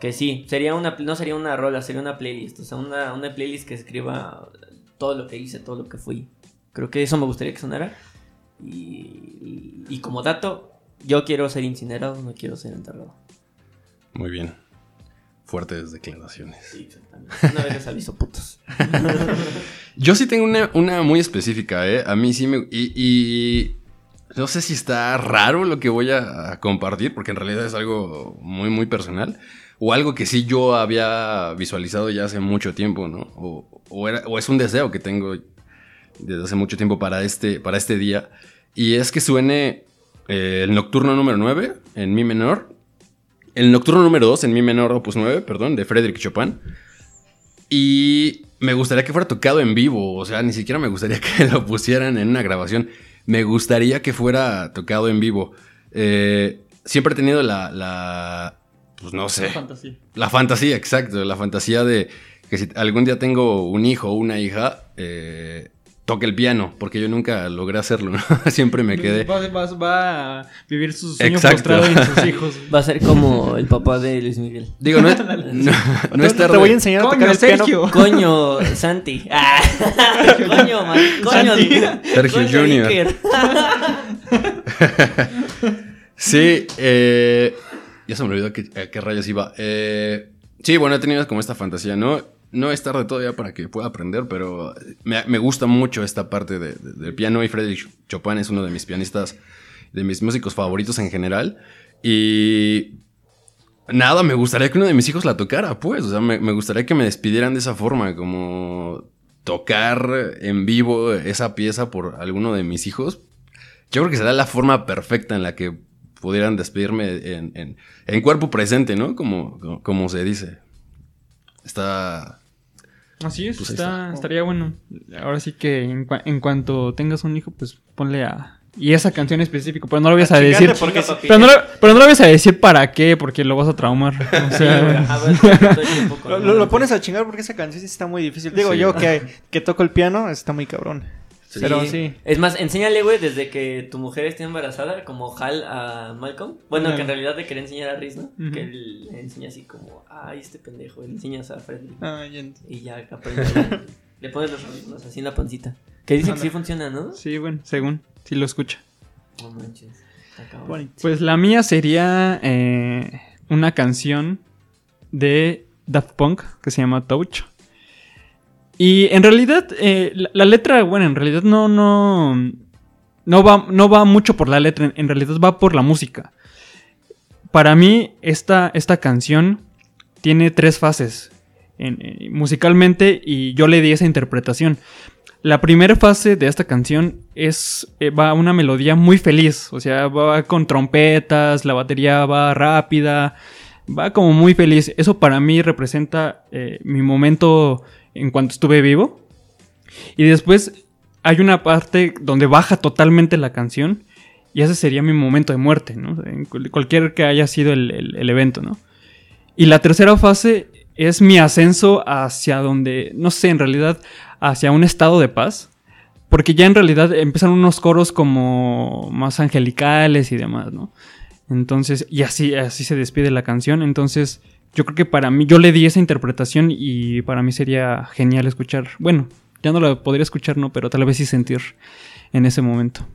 que sí, sería una, no sería una rola, sería una playlist. O sea, una, playlist que escriba todo lo que hice, todo lo que fui. Creo que eso me gustaría que sonara. Y como dato, yo quiero ser incinerado, no quiero ser enterrado. Muy bien. Fuertes declaraciones. Sí, exactamente. Una vez les aviso, putos. Yo sí tengo una, una muy específica, ¿eh? A mí sí me... Y, y no sé si está raro lo que voy a, a compartir, porque en realidad es algo muy, muy personal. O algo que sí yo había visualizado ya hace mucho tiempo, ¿no? O, o era- o es un deseo que tengo desde hace mucho tiempo para este, para este día. Y es que suene eh, el nocturno número 9 en mi menor. El nocturno número 2 en mi menor, opus 9, perdón, de Frédéric Chopin. Y me gustaría que fuera tocado en vivo. O sea, ni siquiera me gustaría que lo pusieran en una grabación. Me gustaría que fuera tocado en vivo. Eh, siempre he tenido la, la. Pues no sé. Fantasía. La fantasía, exacto. La fantasía de que si algún día tengo un hijo o una hija, eh, toque el piano. Porque yo nunca logré hacerlo, ¿no? Siempre me quedé. Va, va- va a vivir su sueño Exacto. frustrado en sus hijos. Va a ser como el papá de Luis Miguel. Digo, no es, no, no es Te- tarde. Te voy a enseñar a tocar el piano. Sergio. Coño, Santi. Ah, coño, man. Coño, Santi. Sergio coño, Junior. Iker. Sí, eh, ya se me olvidó que- a qué rayos iba. Eh, sí, bueno, he tenido como esta fantasía, ¿no? No es tarde todavía para que pueda aprender, pero me, gusta mucho esta parte de- de- del piano y Frédéric Chopin es uno de mis pianistas, de mis músicos favoritos en general. Y nada, me gustaría que uno de mis hijos la tocara, pues. O sea, me, gustaría que me despidieran de esa forma, como tocar en vivo esa pieza por alguno de mis hijos. Yo creo que será la forma perfecta en la que pudieran despedirme en, en- en cuerpo presente, ¿no? Como, como, como se dice. Está... Así es, Pues está- está. estaría bueno. Ahora sí que en, cua- en cuanto tengas un hijo, pues ponle a... Y esa canción específica, pero no lo vayas a, decir... porque- Pero no, lo, pero no lo vayas a decir para qué, porque lo vas a traumar. O sea, a ver, poco- Lo, pones a chingar porque esa canción sí está muy difícil. Digo, Sí. yo que, que toco el piano está muy cabrón. Sí. Pero sí. Es más, enséñale, güey, desde que tu mujer esté embarazada, como Hal a Malcolm. Bueno, que en realidad le quería enseñar a Riz, ¿no? Que él le enseña así como, ay, este pendejo, le enseñas a Frederick. Ah, ya Y ya aprende. le pones los audífonos así en la pancita. Que dicen que sí funciona, ¿no? sí, bueno, según, si lo escucha. No manches. bonito. Pues la mía sería eh, una canción de Daft Punk que se llama Touch. Y en realidad, eh, la, letra, bueno, en realidad no, no, no va, no va mucho por la letra, en, realidad va por la música. Para mí, esta, esta canción tiene tres fases eh, musicalmente y yo le di esa interpretación. La primera fase de esta canción es eh, va una melodía muy feliz, o sea, va con trompetas, la batería va rápida, va como muy feliz. Eso para mí representa mi momento en cuanto estuve vivo. Y después hay una parte donde baja totalmente la canción y ese sería mi momento de muerte, ¿no? Cualquier que haya sido el, el- el evento, ¿no? Y la tercera fase es mi ascenso hacia donde, no sé, en realidad, hacia un estado de paz. Porque ya en realidad empiezan unos coros como más angelicales y demás, ¿no? Entonces, y así, así se despide la canción. Entonces, yo creo que para mí, yo le di esa interpretación y para mí sería genial escuchar. Bueno, ya no la podría escuchar, ¿no? Pero tal vez sí sentir en ese momento.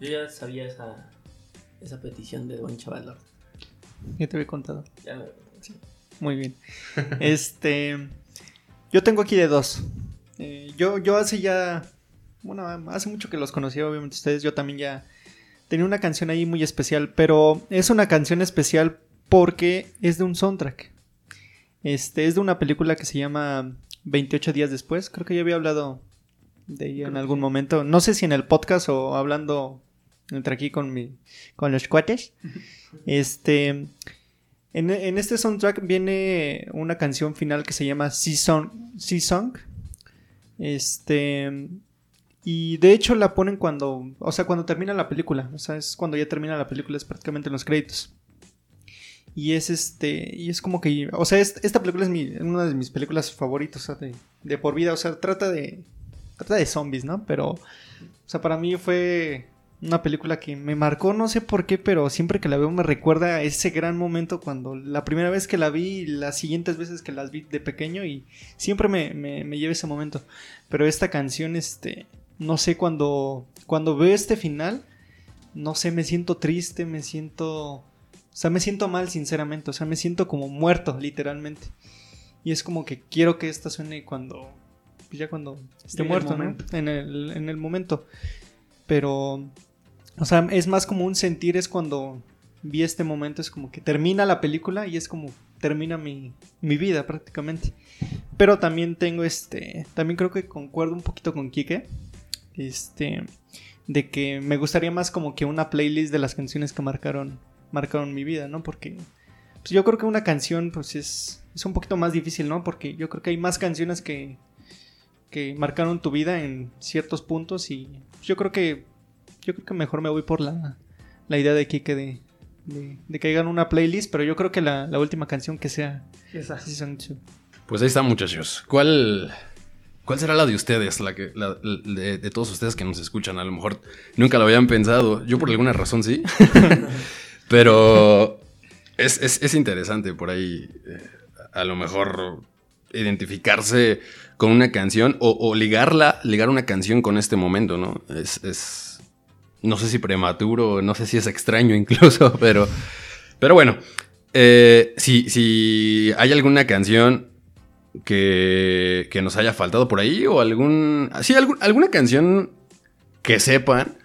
Yo ya sabía esa, esa petición de buen chaval. Ya te había contado. Ya me- Muy bien. este. Yo tengo aquí de dos. Eh, yo, yo hace ya. Bueno, hace mucho que los conocí, obviamente ustedes. Yo también ya tenía una canción ahí muy especial. Pero es una canción especial porque es de un soundtrack. Este es de una película que se llama 28 días después. Creo que ya había hablado de ella en algún momento. No sé si en el podcast o hablando entre aquí con mi con los cuates. Este en, en este soundtrack viene una canción final que se llama Sea Song. Sea Song. Este. Y de hecho la ponen cuando. O sea, cuando termina la película. O sea, es cuando ya termina la película, es prácticamente en los créditos. Y es este. Y es como que. O sea, es- esta película es mi, una de mis películas favoritas. de, por vida. O sea, trata de. Trata de zombies, ¿no? Pero. O sea, para mí fue. una película que me marcó, no sé por qué, pero siempre que la veo me recuerda a ese gran momento cuando la primera vez que la vi las siguientes veces que las vi de pequeño y siempre me, me, me lleva ese momento. Pero esta canción, este, no sé, cuando, cuando veo este final, no sé, me siento triste, me siento... O sea, me siento mal, sinceramente. O sea, me siento como muerto, literalmente. Y es como que quiero que esta suene cuando... pues Ya cuando esté muerto, ¿no? En el, en el momento. Pero... O sea, es más como un sentir, es cuando vi este momento, es como que termina la película y es como termina mi, mi vida prácticamente. Pero también tengo este, también creo que concuerdo un poquito con Kike, este, de que me gustaría más como que una playlist de las canciones que marcaron, marcaron mi vida, ¿no? Porque pues yo creo que una canción pues es, es un poquito más difícil, ¿no? Porque yo creo que hay más canciones que, que marcaron tu vida en ciertos puntos y yo creo que yo creo que mejor me voy por la, la idea de Kike de, de, de que hagan una playlist, pero yo creo que la, la última canción que sea Esa. Season 2. Pues ahí está, muchachos. ¿Cuál, cuál será la de ustedes? La que, la- de, de todos ustedes que nos escuchan. A lo mejor nunca lo habían pensado. Yo por alguna razón sí. Pero es, es- es interesante por ahí. eh, a lo mejor identificarse con una canción o, ligarla, ligar una canción con este momento, ¿no? Es, es- no sé si prematuro, no sé si es extraño incluso, pero, pero bueno, eh, si, si hay alguna canción que, que nos haya faltado por ahí o algún, sí, algún- alguna canción que sepan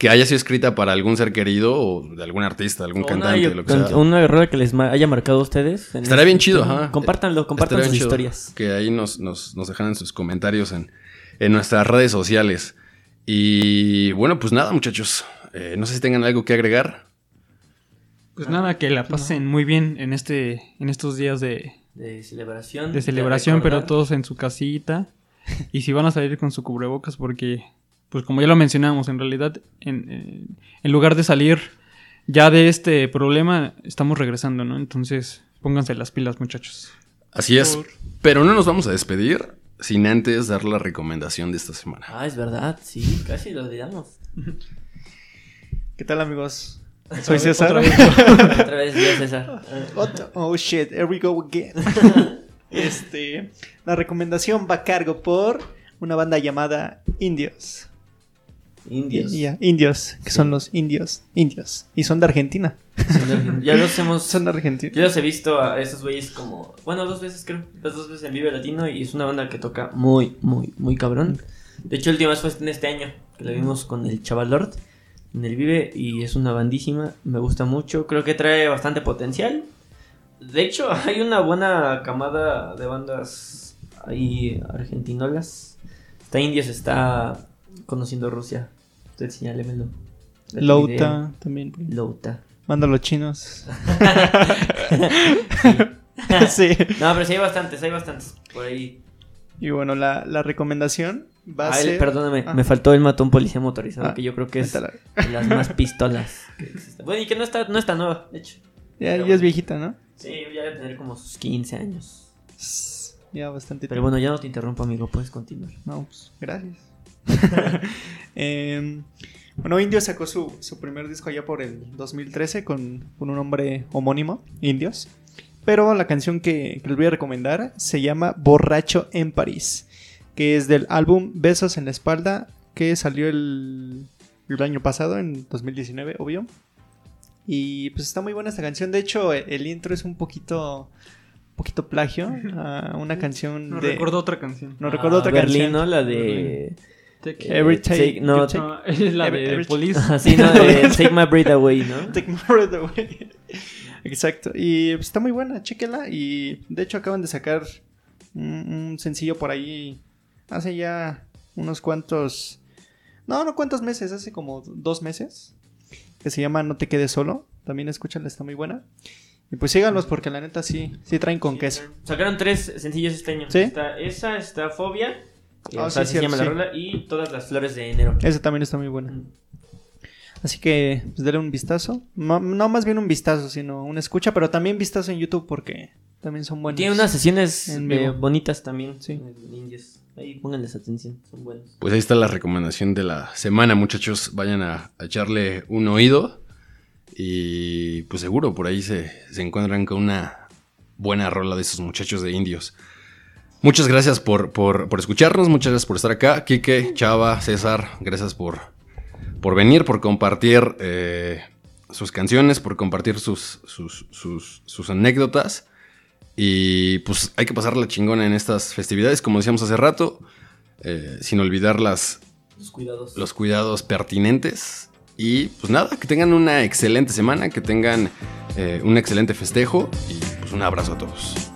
que haya sido escrita para algún ser querido o de algún artista, algún O cantante, una, lo que sea. una error que les haya marcado a ustedes. Estaría este- bien chido, ajá. Compártanlo, compartan sus historias. Que ahí nos, nos, nos dejaran sus comentarios en, en nuestras redes sociales. Y bueno, pues nada, muchachos. Eh, no sé si tengan algo que agregar. Pues nada, que la pasen muy bien en este, en estos días de, De celebración. de celebración, pero todos en su casita. Y si van a salir con su cubrebocas, porque, pues como ya lo mencionamos, en realidad, en, en- lugar de salir ya de este problema, estamos regresando, ¿no? Entonces, pónganse las pilas, muchachos. Así es. Por- Pero no nos vamos a despedir sin antes dar la recomendación de esta semana. Ah, es verdad, sí, casi lo olvidamos. ¿Qué tal amigos? Soy César. Otra vez. Otra vez, César. Oh shit, here we go again. este, la recomendación va a cargo por una banda llamada Indios. Indios. Indios, que son los indios, indios. Y son de Argentina. Ya los hemos. Son de Argentina. Yo los he visto a esos güeyes como. Bueno, dos veces creo. Las dos veces en Vive Latino y es una banda que toca muy, muy, muy cabrón. De hecho, la última vez fue en este año que la vimos con el Chaval Lord en el Vive y es una bandísima. Me gusta mucho. Creo que trae bastante potencial. De hecho, hay una buena camada de bandas ahí argentinolas. Está Indios, está conociendo Rusia. Usted señálemelo. El Louta también. Louta. Manda los chinos. sí. No, pero sí hay bastantes, hay bastantes. Por ahí. Y bueno, la, la recomendación va a Ah, el- ser. perdóname, Ah. me faltó el matón policía motorizado, Ah, que yo creo que es de las más pistolas que existen. Bueno, y que no está, no está nueva, de hecho. Ya, ya es viejita, ¿no? Sí, ya debe tener como sus 15 años. Ya bastante Pero bueno, ya no te interrumpo, amigo, puedes continuar. No, pues gracias. Em, bueno, Indios sacó su, su primer disco allá por el 2013 con, con un nombre homónimo, Indios. Pero la canción que, que les voy a recomendar se llama Borracho en París, que es del álbum Besos en la Espalda, que salió el, el año pasado, en 2019, obvio. Y pues está muy buena esta canción. De hecho, el intro es un poquito, un poquito plagio a una canción No de... recuerdo otra canción. No recuerdo otra Berlín, canción. ¿no? La de... Take- eh, Every take- take- no, take- No, es la Every- de every- Police. Así, ¿no? De Take My Breath Away, ¿no? Take my breath away. Exacto. Y pues, está muy buena, chéquela. Y de hecho acaban de sacar un, un sencillo por ahí hace ya unos cuantos... No, no cuantos meses, hace como dos meses. Que se llama No te quedes solo. También escúchala, está muy buena. Y pues síganlos porque la neta sí, sí traen con queso. Sacaron tres sencillos este año. ¿Sí? Está esa, está Fobia, Ah, o sea, sí, así se cierto, llama la sí. rola, y Todas las flores de enero. Esa también está muy buena. Así que, pues dale un vistazo. Ma- no más bien un vistazo, sino una escucha, pero también vistazo en YouTube porque También son buenos. Tiene unas sesiones En eh, bonitas también. Sí. indios. Ahí pónganles atención, son buenos. Pues ahí está la recomendación de la semana, muchachos. Vayan a, a echarle un oído. Y pues seguro por ahí se, se encuentran con una buena rola de esos muchachos de indios. Muchas gracias por, por- por escucharnos, muchas gracias por estar acá. Quique, Chava, César, gracias por, por venir, por compartir eh, sus canciones, por compartir sus, sus, sus- sus anécdotas. Y pues hay que pasar la chingona en estas festividades, como decíamos hace rato, eh, sin olvidar las, Los cuidados. los cuidados pertinentes. Y pues nada, que tengan una excelente semana, que tengan eh, un excelente festejo y pues un abrazo a todos.